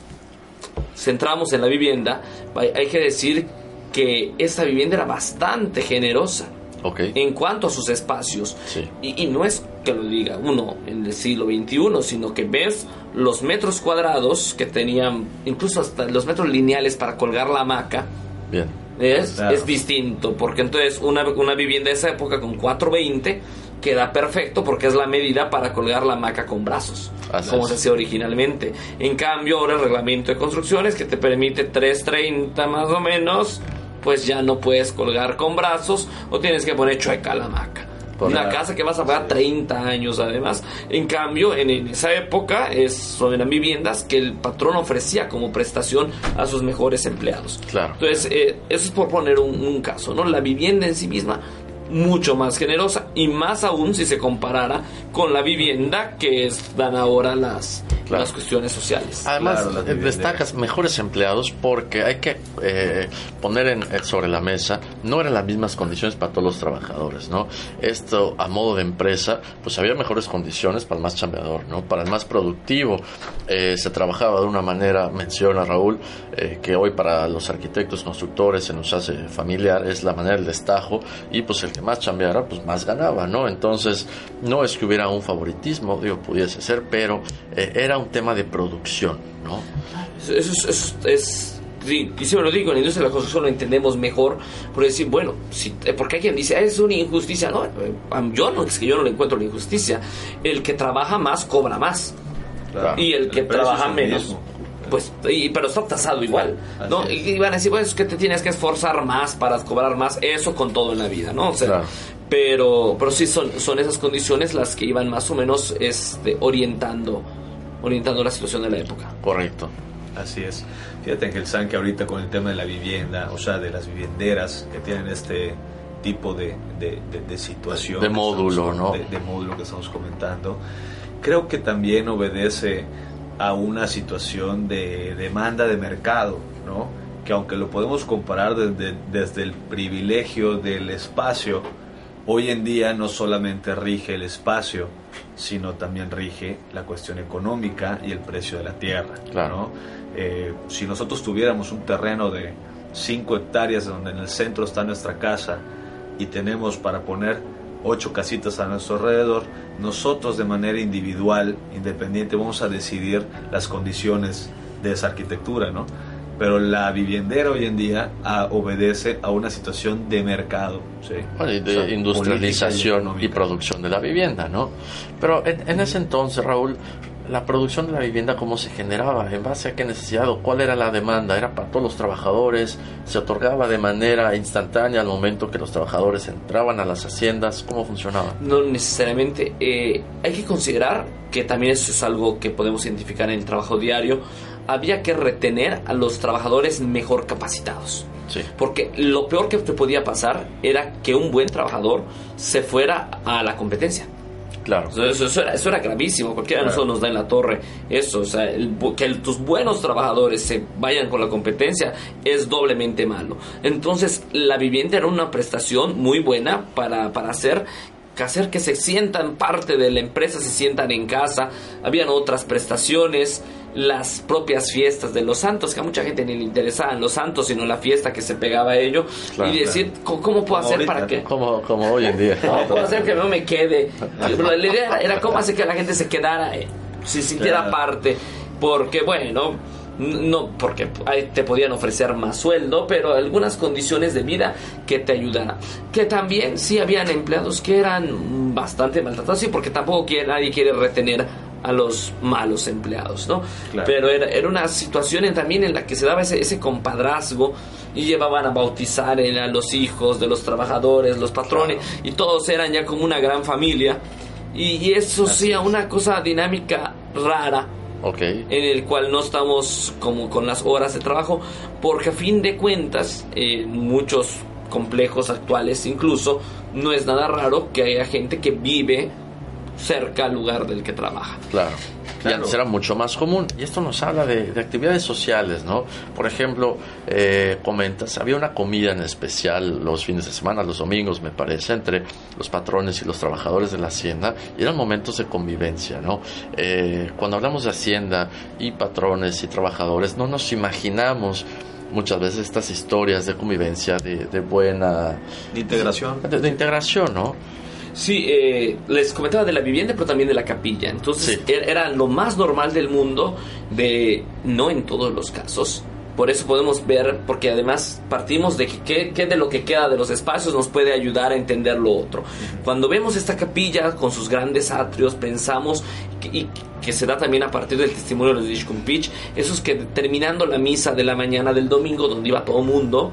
centramos en la vivienda, hay hay que decir que esta vivienda era bastante generosa Ok. en cuanto a sus espacios. Sí. Y, y no es que lo diga uno en el siglo XXI, sino que ves los metros cuadrados que tenían, incluso hasta los metros lineales para colgar la hamaca. Bien. Es, Claro. es distinto, porque entonces una, una vivienda de esa época con 420 queda perfecto porque es la medida para colgar la hamaca con brazos, Así como es. se hacía originalmente. En cambio, ahora el reglamento de construcciones que te permite 330 más o menos, pues ya no puedes colgar con brazos o tienes que poner chueca la hamaca. Una casa que vas a pagar 30 años además. En cambio, en, en esa época es, eran viviendas que el patrón ofrecía como prestación a sus mejores empleados. Claro. Entonces, eh, eso es por poner un, un caso, ¿no? La vivienda en sí misma mucho más generosa y más aún si se comparara con la vivienda que es- dan ahora las, Claro. las cuestiones sociales. Además, Claro, eh, destacas mejores empleados porque hay que eh, poner en, eh, sobre la mesa, no eran las mismas condiciones para todos los trabajadores, ¿no? Esto a modo de empresa, pues había mejores condiciones para el más chambeador, ¿no? Para el más productivo. Eh, se trabajaba de una manera, menciona Raúl, eh, que hoy para los arquitectos, constructores, se nos hace familiar, es la manera del destajo y pues el que más chambeara, pues más ganaba, ¿no? Entonces, no es que hubiera un favoritismo, digo, pudiese ser, pero eh, era un tema de producción, ¿no? Eso es, es- es- sí, y siempre lo digo, en la industria de la construcción lo entendemos mejor, por decir, bueno, si, eh, porque alguien dice, "Ah, es una injusticia, no, yo no, es que yo no le encuentro la injusticia, el que trabaja más cobra más, Claro. y el que trabaja menos, mismo. pues, y- pero está tasado igual, ¿no? Así Y, van a decir, bueno, es que te tienes que esforzar más para cobrar más, eso con todo en la vida, ¿no? O sea, Claro. pero, pero sí son, son esas condiciones las que iban más o menos este, orientando, orientando la situación de la época. Correcto. Así es. Fíjate Ángel San que ahorita con el tema de la vivienda, o sea, de las vivienderas que tienen este tipo de, de, de- de situación. De que módulo, estamos- ¿no? De, de módulo que estamos comentando, creo que también obedece a una situación de demanda de mercado, ¿no? Que aunque lo podemos comparar desde, desde el privilegio del espacio, hoy en día no solamente rige el espacio, sino también rige la cuestión económica y el precio de la tierra. Claro. ¿no? Eh, si nosotros tuviéramos un terreno de 5 hectáreas donde en el centro está nuestra casa y tenemos para poner ocho casitas a nuestro alrededor, nosotros de manera individual, independiente, vamos a decidir las condiciones de esa arquitectura, ¿no? Pero la viviendera hoy en día ah, obedece a una situación de mercado, ¿sí? de industrialización y, producción de la vivienda, ¿no? Pero en ese entonces, Raúl, la producción de la vivienda cómo se generaba, en base a qué necesidad o cuál era la demanda, era para todos los trabajadores, se otorgaba de manera instantánea al momento que los trabajadores entraban a las haciendas, ¿cómo funcionaba? No necesariamente, eh, hay que considerar que también eso es algo que podemos identificar en el trabajo diario, había que retener a los trabajadores mejor capacitados. Sí. Porque lo peor que te podía pasar era que un buen trabajador se fuera a la competencia. Claro. Eso, era, gravísimo. Cualquiera de nosotros nos da en la torre eso. O sea, que tus buenos trabajadores se vayan con la competencia es doblemente malo. Entonces, la vivienda era una prestación muy buena para, para hacer hacer que se sientan parte de la empresa, se sientan en casa. Habían otras prestaciones las propias fiestas de los santos, que a mucha gente ni le interesaban los santos, sino la fiesta que se pegaba a ello, y decir, ¿cómo, puedo hacer para que... Como, como hoy en día. ¿Cómo puedo hacer que no me quede? la idea era, cómo hacer que la gente se quedara, eh, se sintiera parte, porque bueno, no porque te podían ofrecer más sueldo, pero algunas condiciones de vida que te ayudaran. Que también sí habían empleados que eran bastante maltratados, sí, porque tampoco quiere, nadie quiere retener a los malos empleados, ¿no? Pero era, era, una situación también en la que se daba ese, ese compadrazgo y llevaban a bautizar a los hijos de los trabajadores, los patrones, y todos eran ya como una gran familia. Y, eso sí, una cosa dinámica rara. Okay. En el cual no estamos como con las horas de trabajo, porque a fin de cuentas, eh, muchos complejos actuales incluso, no es nada raro que haya gente que vive cerca al lugar del que trabaja. Claro. Y antes era mucho más común. Y esto nos habla de, actividades sociales, ¿no? Por ejemplo, eh, comentas, había una comida en especial los fines de semana, los domingos, me parece, entre los patrones y los trabajadores de la hacienda. Y eran momentos de convivencia, ¿no? Eh, cuando hablamos de hacienda y patrones y trabajadores, no nos imaginamos muchas veces estas historias de convivencia, de, buena... De integración. de integración, ¿no? Sí, eh, les comentaba de la vivienda, pero también de la capilla. Entonces era lo más normal del mundo, de no en todos los casos. Por eso podemos ver, porque además partimos de que, de lo que queda de los espacios nos puede ayudar a entender lo otro. Cuando vemos esta capilla con sus grandes atrios, pensamos que, y que se da también a partir del testimonio de los Pitch, esos que terminando la misa de la mañana del domingo, donde iba todo mundo,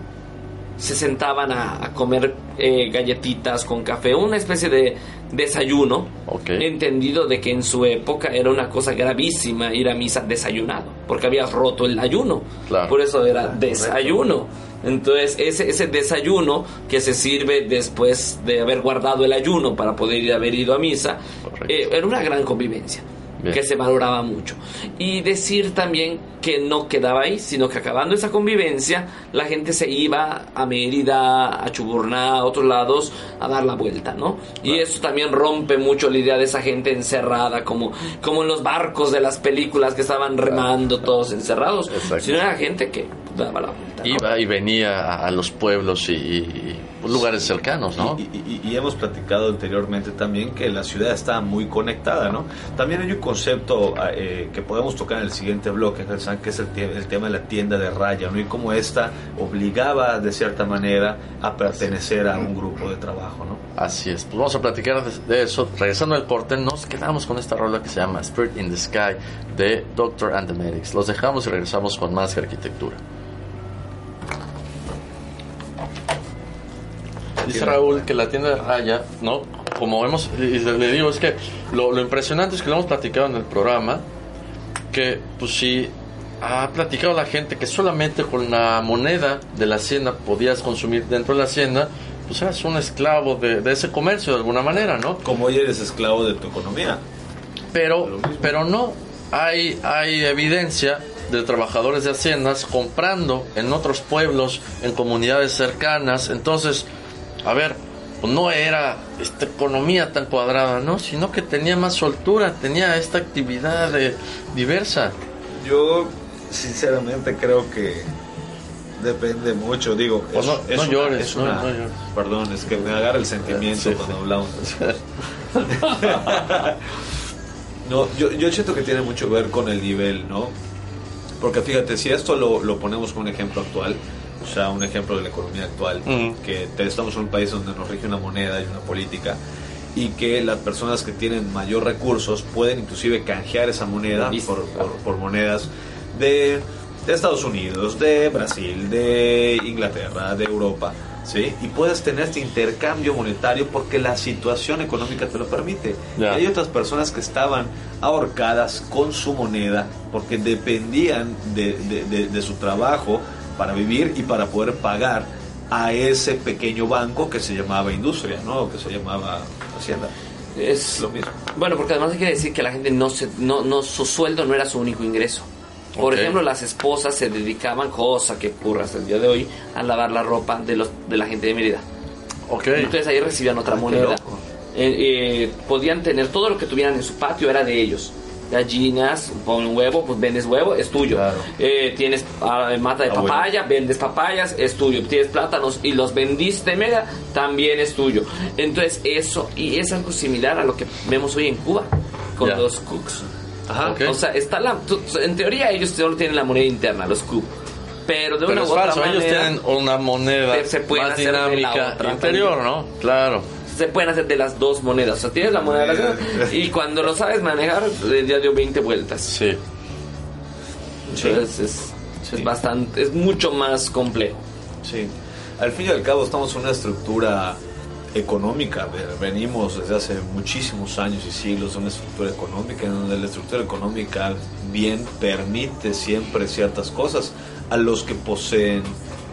se sentaban a, comer eh, galletitas con café, una especie de desayuno, entendido de que en su época era una cosa gravísima ir a misa desayunado, porque habías roto el ayuno, por eso era desayuno. Entonces, ese, ese desayuno que se sirve después de haber guardado el ayuno para poder ir a haber ido a misa, eh, era una gran convivencia que se valoraba mucho. Y decir también que no quedaba ahí, sino que acabando esa convivencia, la gente se iba a Mérida, a Chuburná, a otros lados, a dar la vuelta, ¿no? Y eso también rompe mucho la idea de esa gente encerrada, como, como en los barcos de las películas que estaban remando todos encerrados, sino era gente que daba la vuelta. Iba y venía a, los pueblos y lugares cercanos, ¿no? Y, hemos platicado anteriormente también que la ciudad está muy conectada, ¿no? También hay un concepto eh, que podemos tocar en el siguiente bloque, que es el, tema de la tienda de raya, ¿no? Y cómo esta obligaba de cierta manera a pertenecer a un grupo de trabajo, ¿no? Así es, pues vamos a platicar de, eso. Regresando al corte, nos quedamos con esta rola que se llama Spirit in the Sky de Doctor and the Medics. Los dejamos y regresamos con más arquitectura. Dice Raúl que la tienda de raya, ¿no? Como vemos, y le digo, es que lo, impresionante es que lo hemos platicado en el programa, que pues si ha platicado la gente que solamente con la moneda de la hacienda podías consumir dentro de la hacienda, pues eras un esclavo de, ese comercio de alguna manera, ¿no? Como hoy eres esclavo de tu economía. Pero, pero no, hay, hay evidencia de trabajadores de haciendas comprando en otros pueblos, en comunidades cercanas, entonces a ver, pues no era esta economía tan cuadrada, ¿no? Sino que tenía más soltura, tenía esta actividad diversa. Yo sinceramente creo que Depende mucho, digo. O no- no una- llores, es no- una- no llores. Perdón, es que me agarra el sentimiento cuando hablamos. no, yo, yo siento que tiene mucho que ver con el nivel, ¿no? Porque fíjate, si esto lo, lo ponemos como un ejemplo actual, o sea, un ejemplo de la economía actual, Ujú. que te- estamos en un país donde nos rige una moneda y una política, y que las personas que tienen mayor recursos pueden inclusive canjear esa moneda por, por, por monedas de, de Estados Unidos, de Brasil, de Inglaterra, de Europa, ¿sí? Y puedes tener este intercambio monetario porque la situación económica te lo permite. Ya. Y hay otras personas que estaban ahorcadas con su moneda porque dependían de, de- de- de su trabajo para vivir y para poder pagar a ese pequeño banco que se llamaba industria, ¿no? Que se llamaba hacienda. Es lo mismo. Bueno, porque además hay que decir que la gente no se, no, no, su sueldo no era su único ingreso. Por ejemplo, las esposas se dedicaban, cosa que ocurre hasta el día de hoy, a lavar la ropa de los de la gente de Mérida. Ok. Entonces ahí recibían otra moneda. Eh, eh, podían tener todo lo que tuvieran en su patio era de ellos. Gallinas, pon un huevo, pues vendes huevo, es tuyo. Claro. Eh, tienes ah, mata de papaya, vendes papayas, es tuyo. Tienes plátanos y los vendiste mega, también es tuyo. Entonces eso, y es algo similar a lo que vemos hoy en Cuba, con los cooks. Ajá. Ok. O sea, está la, en teoría ellos solo tienen la moneda interna, los cook. Pero de Pero una es u otra falso, ellos manera, tienen una moneda Pero se pueden más dinámica interior, ¿no? Claro. Se pueden hacer de las dos monedas. O sea, tienes la moneda de y cuando lo sabes manejar, eh, ya dio 20 vueltas. Sí. Entonces es, es bastante, es mucho más complejo. Sí. Al fin y al cabo estamos en una estructura económica. Ve- Venimos desde hace muchísimos años y siglos de una estructura económica en donde la estructura económica bien permite siempre ciertas cosas a los que poseen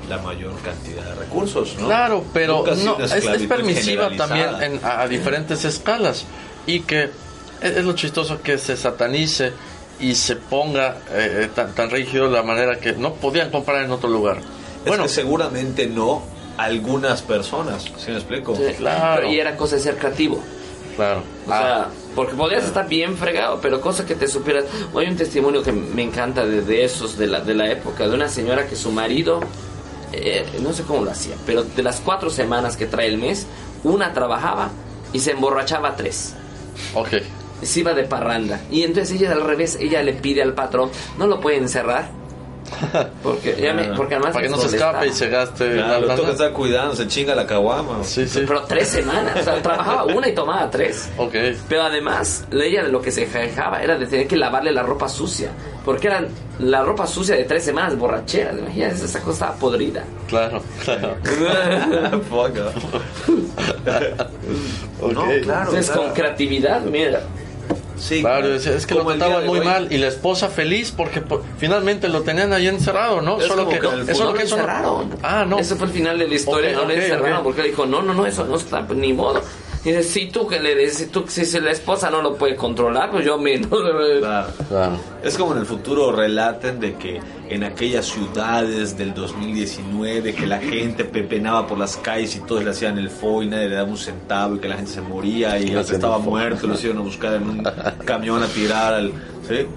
la mayor cantidad de recursos, ¿no? Claro, pero no, es, es permisiva también en- a, a diferentes escalas y que es, es lo chistoso que se satanice y se ponga eh, tan, tan rígido de la manera que no podían comprar en otro lugar. Es Bueno, que seguramente no algunas personas, ¿sí me explico? Sí, Claro. pero- Y era cosa de ser creativo. claro. O Ah, sea, porque podrías estar bien fregado, pero cosa que te supieras. Hay un testimonio que me encanta de, de esos de la, de la época, de una señora que su marido, eh, no sé cómo lo hacía, pero de las cuatro semanas que trae el mes, una trabajaba y se emborrachaba tres. ok. se iba de parranda. Y entonces ella al revés, ella le pide al patrón, no lo puede encerrar. Porque, ya me- porque además Para que no se escape y se gaste Claro, la que estar cuidando, se chinga la caguama. Sí, sí. Pero tres semanas, o sea, trabajaba una y tomaba tres. Ok. Pero además, ella de lo que se quejaba era de tener que lavarle la ropa sucia. Porque era la ropa sucia de tres semanas borracheras. Imagínate, esa cosa estaba podrida. Claro, claro. Fuck. Ok. No, claro. Entonces, claro. con creatividad, mira. Sí, Claro, es, es que lo de muy hoy. mal y la esposa feliz porque po- finalmente lo tenían ahí encerrado, ¿no? Es Solo que, que el eso no lo que eso no- encerraron. Ah, no. Ese fue el final de la historia. No le ok, encerraron porque dijo, no, no, no, eso no está, pues, ni modo. Y dice, si tú que le dices, tú, si, si la esposa no lo puede controlar, pues yo menos. Claro. Claro. Es como en el futuro relaten de que en aquellas ciudades del 2019 que la gente pepenaba por las calles y todos le hacían el fo y nadie le daba un centavo y que la gente se moría y el que estaba muerto lo iban a buscar en un camión a tirar al... ¿sí?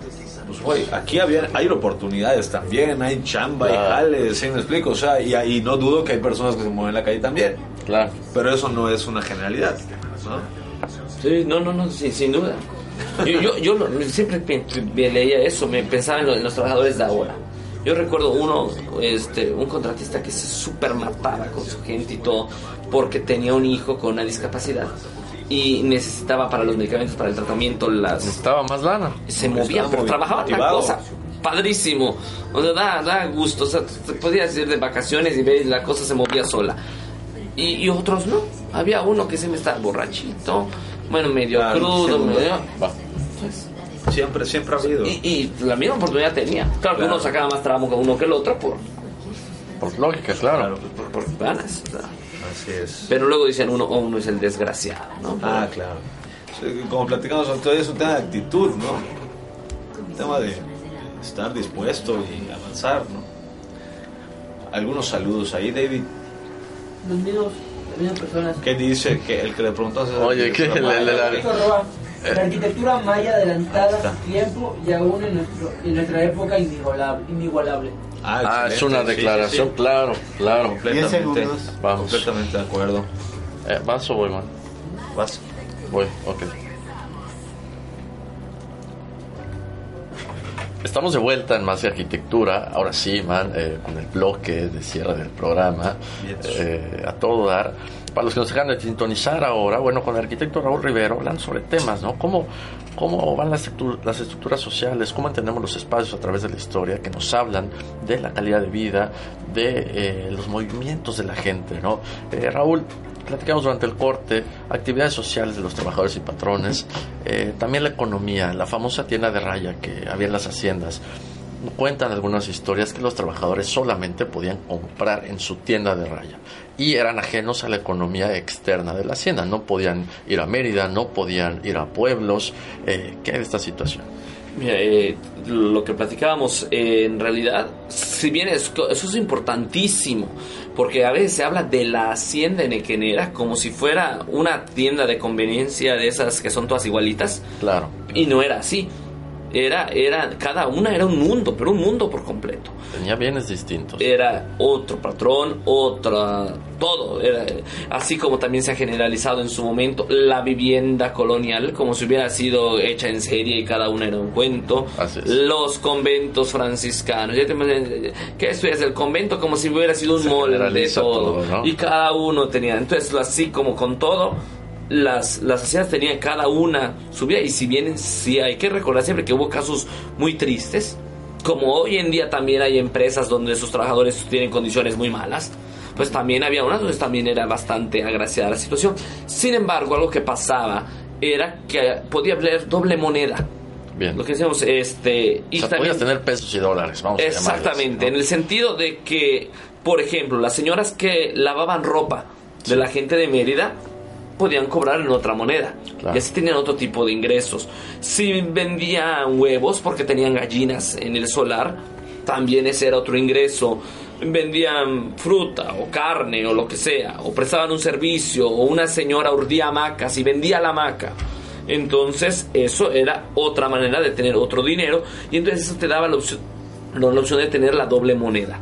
Pues güey, aquí había, hay oportunidades también, hay chamba, Claro. hay jales, ¿sí me explico? O sea, y, y no dudo que hay personas que se mueven en la calle también, Claro. pero eso no es una generalidad, ¿no? Sí, no, no, no, sí, sin duda. Yo, yo, yo lo- siempre leía eso, me pensaba en, lo- en los trabajadores de ahora. Yo recuerdo uno, este, un contratista que se super mataba con su gente y todo, porque tenía un hijo con una discapacidad y necesitaba para los medicamentos, para el tratamiento, las Necesitaba más lana. se movía, pero trabajaba tal motivado. cosa. Padrísimo. O sea, da, da gusto. O sea, te podías ir de vacaciones y ver la cosa se movía sola. Y, y otros no. Había uno que se me estaba borrachito, bueno, medio Claro, crudo, medio. Va. Siempre, siempre ha habido. Y, y la misma oportunidad tenía. Claro, que Claro. uno sacaba más trabajo que uno que el otro por, Por lógica, claro. por, por ganas. o sea. Así es. Pero luego dicen uno, oh, uno es el desgraciado, ¿no? Ah, claro. Sí, Como platicamos antes, es un tema de actitud, ¿no? Un tema de estar dispuesto y avanzar, ¿no? Algunos saludos ahí, David. Los mismos, las mismas personas. ¿Qué dice? que El que le preguntó hace- Oye, ¿qué? Le- Hijo, arroba, La arquitectura maya adelantada a su tiempo y aún en, nuestro, en nuestra época inigualable. inigualable. Ah, ah es una declaración, claro, claro. Completamente. Vamos. Completamente de acuerdo. Eh, ¿Vas o voy, man? Vas. Voy, ok. Estamos de vuelta en Más de Arquitectura, ahora sí, man, eh, con el bloque de cierre del programa, eh, a todo dar. Para los que nos dejan de sintonizar ahora, bueno, con el arquitecto Raúl Rivero, hablando sobre temas, ¿no? ¿Cómo, cómo van las, las estructuras sociales, cómo entendemos los espacios a través de la historia que nos hablan de la calidad de vida, de eh, los movimientos de la gente, ¿no? Raúl, platicamos durante el corte, actividades sociales de los trabajadores y patrones, eh, también la economía, la famosa tienda de raya que había en las haciendas. Cuentan algunas historias que los trabajadores solamente podían comprar en su tienda de raya y eran ajenos a la economía externa de la hacienda. No podían ir a Mérida, no podían ir a pueblos. Eh, ¿Qué de esta situación? Mira, eh, lo que platicábamos, eh, en realidad, si bien eso es importantísimo, porque a veces se habla de la hacienda en Equenera como si fuera una tienda de conveniencia de esas que son todas igualitas. Claro. Y no era así era, era, cada una era un mundo, pero un mundo por completo. Tenía bienes distintos. Era otro patrón, otra, todo. Era, así como también se ha generalizado en su momento la vivienda colonial, como si hubiera sido hecha en serie y cada una era un cuento. Los conventos franciscanos. ¿Qué estudias el convento? Como si hubiera sido un molde de todo. Y cada uno tenía. Entonces, así como con todo las, las sociedades tenían cada una su vida y si bien sí hay que recordar siempre que hubo casos muy tristes, como hoy en día también hay empresas donde sus trabajadores tienen condiciones muy malas, pues también había unas donde también era bastante agraciada la situación. Sin embargo, algo que pasaba era que podía haber doble moneda. Bien. Lo que decíamos, este. Y o también, tener pesos y dólares, vamos Exactamente, en el sentido de que, por ejemplo, las señoras que lavaban ropa de la gente de Mérida podían cobrar en otra moneda. Y así tenían otro tipo de ingresos. Si vendían huevos porque tenían gallinas en el solar, también ese era otro ingreso. Vendían fruta o carne o lo que sea, o prestaban un servicio, o una señora urdía hamacas y vendía la hamaca. Entonces, eso era otra manera de tener otro dinero, y entonces eso te daba la opción, la opción de tener la doble moneda.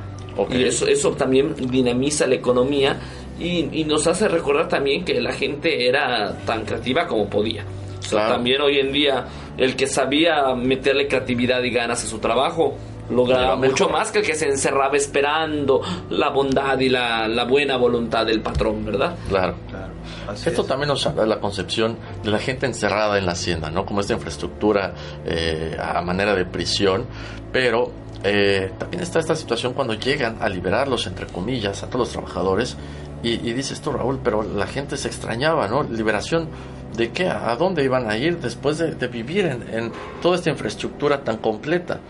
Y eso, eso también dinamiza la economía y, nos hace recordar también que la gente era tan creativa como podía. O sea, también hoy en día el que sabía meterle creatividad y ganas a su trabajo lograba mucho más que el que se encerraba esperando la bondad y la, buena voluntad del patrón, ¿verdad? Claro. claro. Esto también nos habla de la concepción de la gente encerrada en la hacienda, ¿no? Como esta infraestructura eh, a manera de prisión, pero eh, también está esta situación cuando llegan a liberarlos, entre comillas, a todos los trabajadores y, dices tú, Raúl, pero la gente se extrañaba, ¿no? Liberación de qué, a dónde iban a ir después de, vivir en, toda esta infraestructura tan completa.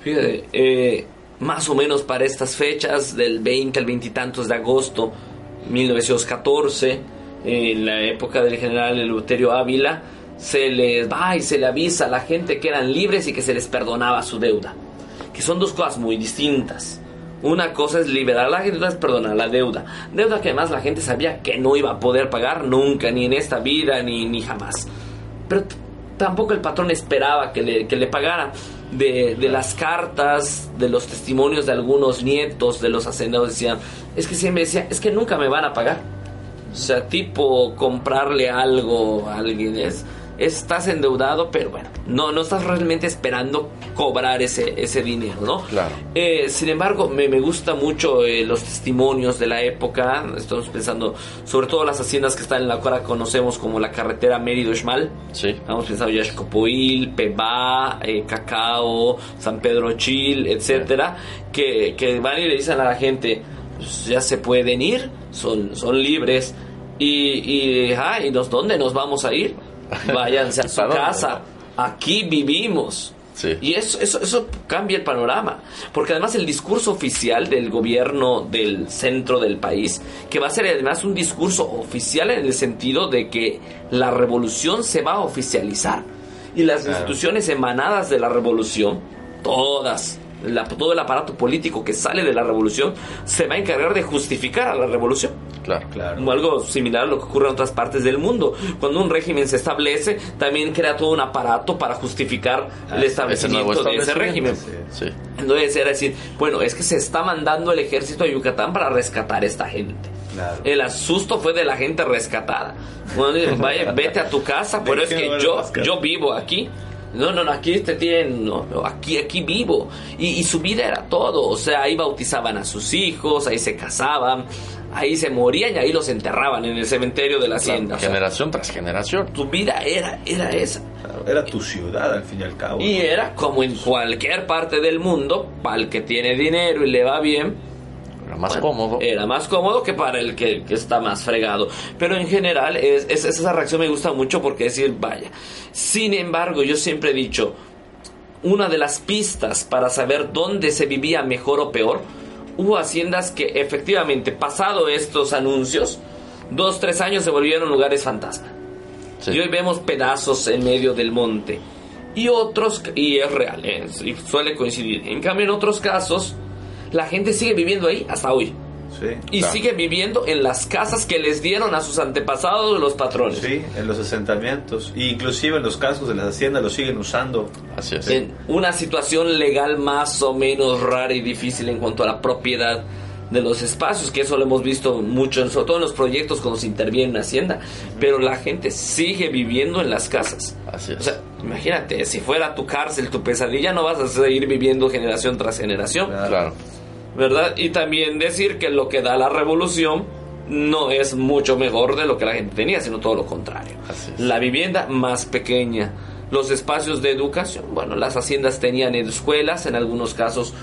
Fíjate, eh, más o menos para estas fechas, del 20 al 20 y tantos de agosto 1914, en la época del general Eleuterio Ávila, se les va y se le avisa a la gente que eran libres y que se les perdonaba su deuda. Que son dos cosas muy distintas. Una cosa es liberar la es perdonar la deuda. Deuda que además la gente sabía que no iba a poder pagar nunca, ni en esta vida, ni, ni jamás. Pero tampoco el patrón esperaba que le, que le pagara. De, de, las cartas, de los testimonios de algunos nietos de los hacendados decían, es que siempre decía, es que nunca me van a pagar. O sea, tipo comprarle algo a alguien es estás endeudado, pero bueno, no, no estás realmente esperando cobrar ese, ese dinero, ¿no? Claro. Eh, sin embargo, me, me gusta mucho eh, los testimonios de la época. Estamos pensando, sobre todo las haciendas que están en la cual conocemos como la carretera Mérido-Esmal. Sí. Estamos pensando Yaxcopoil, Pebá, eh, Cacao, San Pedro Chil, etcétera, que, que van y le dicen a la gente, pues, ya se pueden ir, son, son libres. Y, y, ah, ¿y nos, dónde nos vamos a ir? váyanse a su casa, aquí vivimos. Y eso, eso, eso cambia el panorama. Porque además el discurso oficial del gobierno del centro del país, que va a ser además un discurso oficial en el sentido de que la revolución se va a oficializar. Y las instituciones emanadas de la revolución, todas, todo el aparato político que sale de la revolución, se va a encargar de justificar a la revolución. Claro, claro. Algo similar a lo que ocurre en otras partes del mundo. Cuando un régimen se establece, también crea todo un aparato para justificar el establecimiento de ese régimen. Sí, Entonces era decir, bueno, es que se está mandando el ejército a Yucatán para rescatar a esta gente. El asusto fue de la gente rescatada. Bueno, vaya, vete a tu casa, pero es que yo, yo vivo aquí. No, no, no, aquí te tienen, no, aquí, aquí vivo. Y, su vida era todo, o sea, ahí bautizaban a sus hijos, ahí se casaban, ahí se morían y ahí los enterraban en el cementerio de la hacienda. generación tras generación. Tu vida era, era esa. Era tu ciudad al fin y al cabo. Y era como en cualquier parte del mundo, para el que tiene dinero y le va bien, era más cómodo. Era más cómodo que para el que, está más fregado. Pero en general, es, esa reacción me gusta mucho porque decir, vaya. Sin embargo, yo siempre he dicho, una de las pistas para saber dónde se vivía mejor o peor, hubo haciendas que efectivamente, pasado estos anuncios, dos, tres años se volvieron lugares fantasma. Y hoy vemos pedazos en medio del monte. Y otros, y es real, ¿eh? y suele coincidir. En cambio, en otros casos, la gente sigue viviendo ahí hasta hoy. Y sigue viviendo en las casas que les dieron a sus antepasados los patrones. Sí, en los asentamientos. E inclusive en los casos de las haciendas lo siguen usando. Así es. En una situación legal más o menos rara y difícil en cuanto a la propiedad de los espacios, que eso lo hemos visto mucho, sobre todo en los proyectos cuando se interviene en Hacienda, pero la gente sigue viviendo en las casas. Así es. O sea, imagínate, si fuera tu cárcel, tu pesadilla, no vas a seguir viviendo generación tras generación. claro. ¿Verdad? Y también decir que lo que da la revolución no es mucho mejor de lo que la gente tenía, sino todo lo contrario. La vivienda más pequeña, los espacios de educación, bueno, las haciendas tenían escuelas, en algunos casos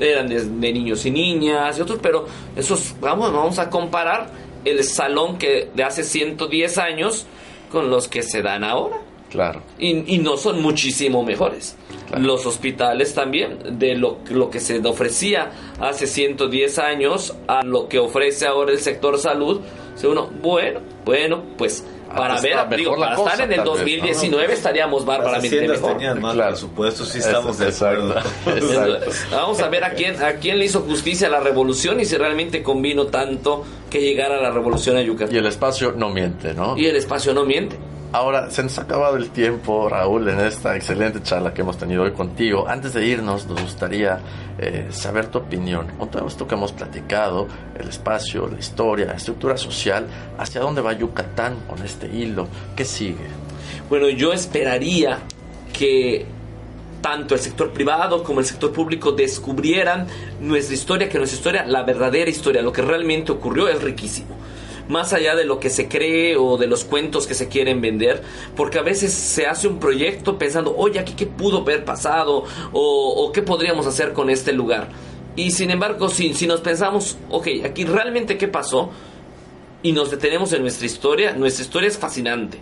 eran de, niños y niñas y otros, pero esos, vamos, vamos a comparar el salón que de hace 110 años con los que se dan ahora. Claro. Y, y no son muchísimo mejores. Los hospitales también, de lo, lo que se ofrecía hace 110 años a lo que ofrece ahora el sector salud, se uno, bueno, bueno, pues para ver, digo, para estar en el 2019 estaríamos bárbaramente mejor. tenían más claro. presupuesto, sí estamos de acuerdo. Vamos a ver a quién, a quién le hizo justicia a la revolución y si realmente convino tanto que llegara la revolución a Yucatán. Y el espacio no miente, ¿no? Y el espacio no miente. Ahora, se nos ha acabado el tiempo, Raúl, en esta excelente charla que hemos tenido hoy contigo. Antes de irnos, nos gustaría eh, saber tu opinión con todo esto que hemos platicado, el espacio, la historia, la estructura social, hacia dónde va Yucatán con este hilo, ¿qué sigue? Bueno, yo esperaría que tanto el sector privado como el sector público descubrieran nuestra historia, que nuestra historia, la verdadera historia, lo que realmente ocurrió es riquísimo más allá de lo que se cree o de los cuentos que se quieren vender, porque a veces se hace un proyecto pensando, oye, aquí qué pudo haber pasado o, qué podríamos hacer con este lugar. Y sin embargo, si, si nos pensamos, ok, aquí realmente qué pasó y nos detenemos en nuestra historia, nuestra historia es fascinante.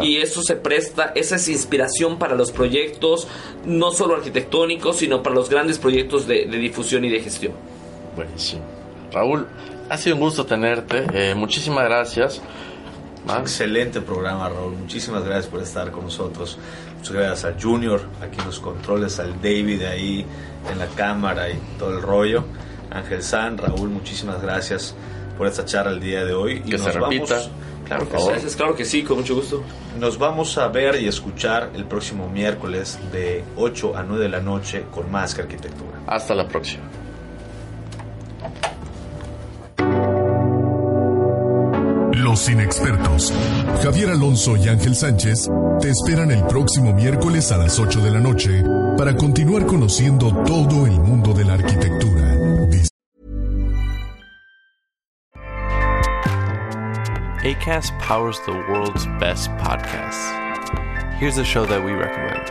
Y eso se presta, esa es inspiración para los proyectos, no solo arquitectónicos, sino para los grandes proyectos de, de difusión y de gestión. Buenísimo. Raúl, ha sido un gusto tenerte. Eh, muchísimas gracias. Excelente programa, Raúl. Muchísimas gracias por estar con nosotros. Muchas gracias a Junior, aquí en los controles, al David ahí en la cámara y todo el rollo. Ángel San, Raúl, muchísimas gracias por esta charla el día de hoy. que se repita. claro que, sí, claro que sí, con mucho gusto. Nos vamos a ver y escuchar el próximo miércoles de 8 a 9 de la noche con más que arquitectura. Hasta la próxima. Los inexpertos, Javier Alonso y Ángel Sánchez, te esperan el próximo miércoles a las 8 de la noche para continuar conociendo todo el mundo de la arquitectura. ACAST powers the world's best podcasts. Here's a show that we recommend.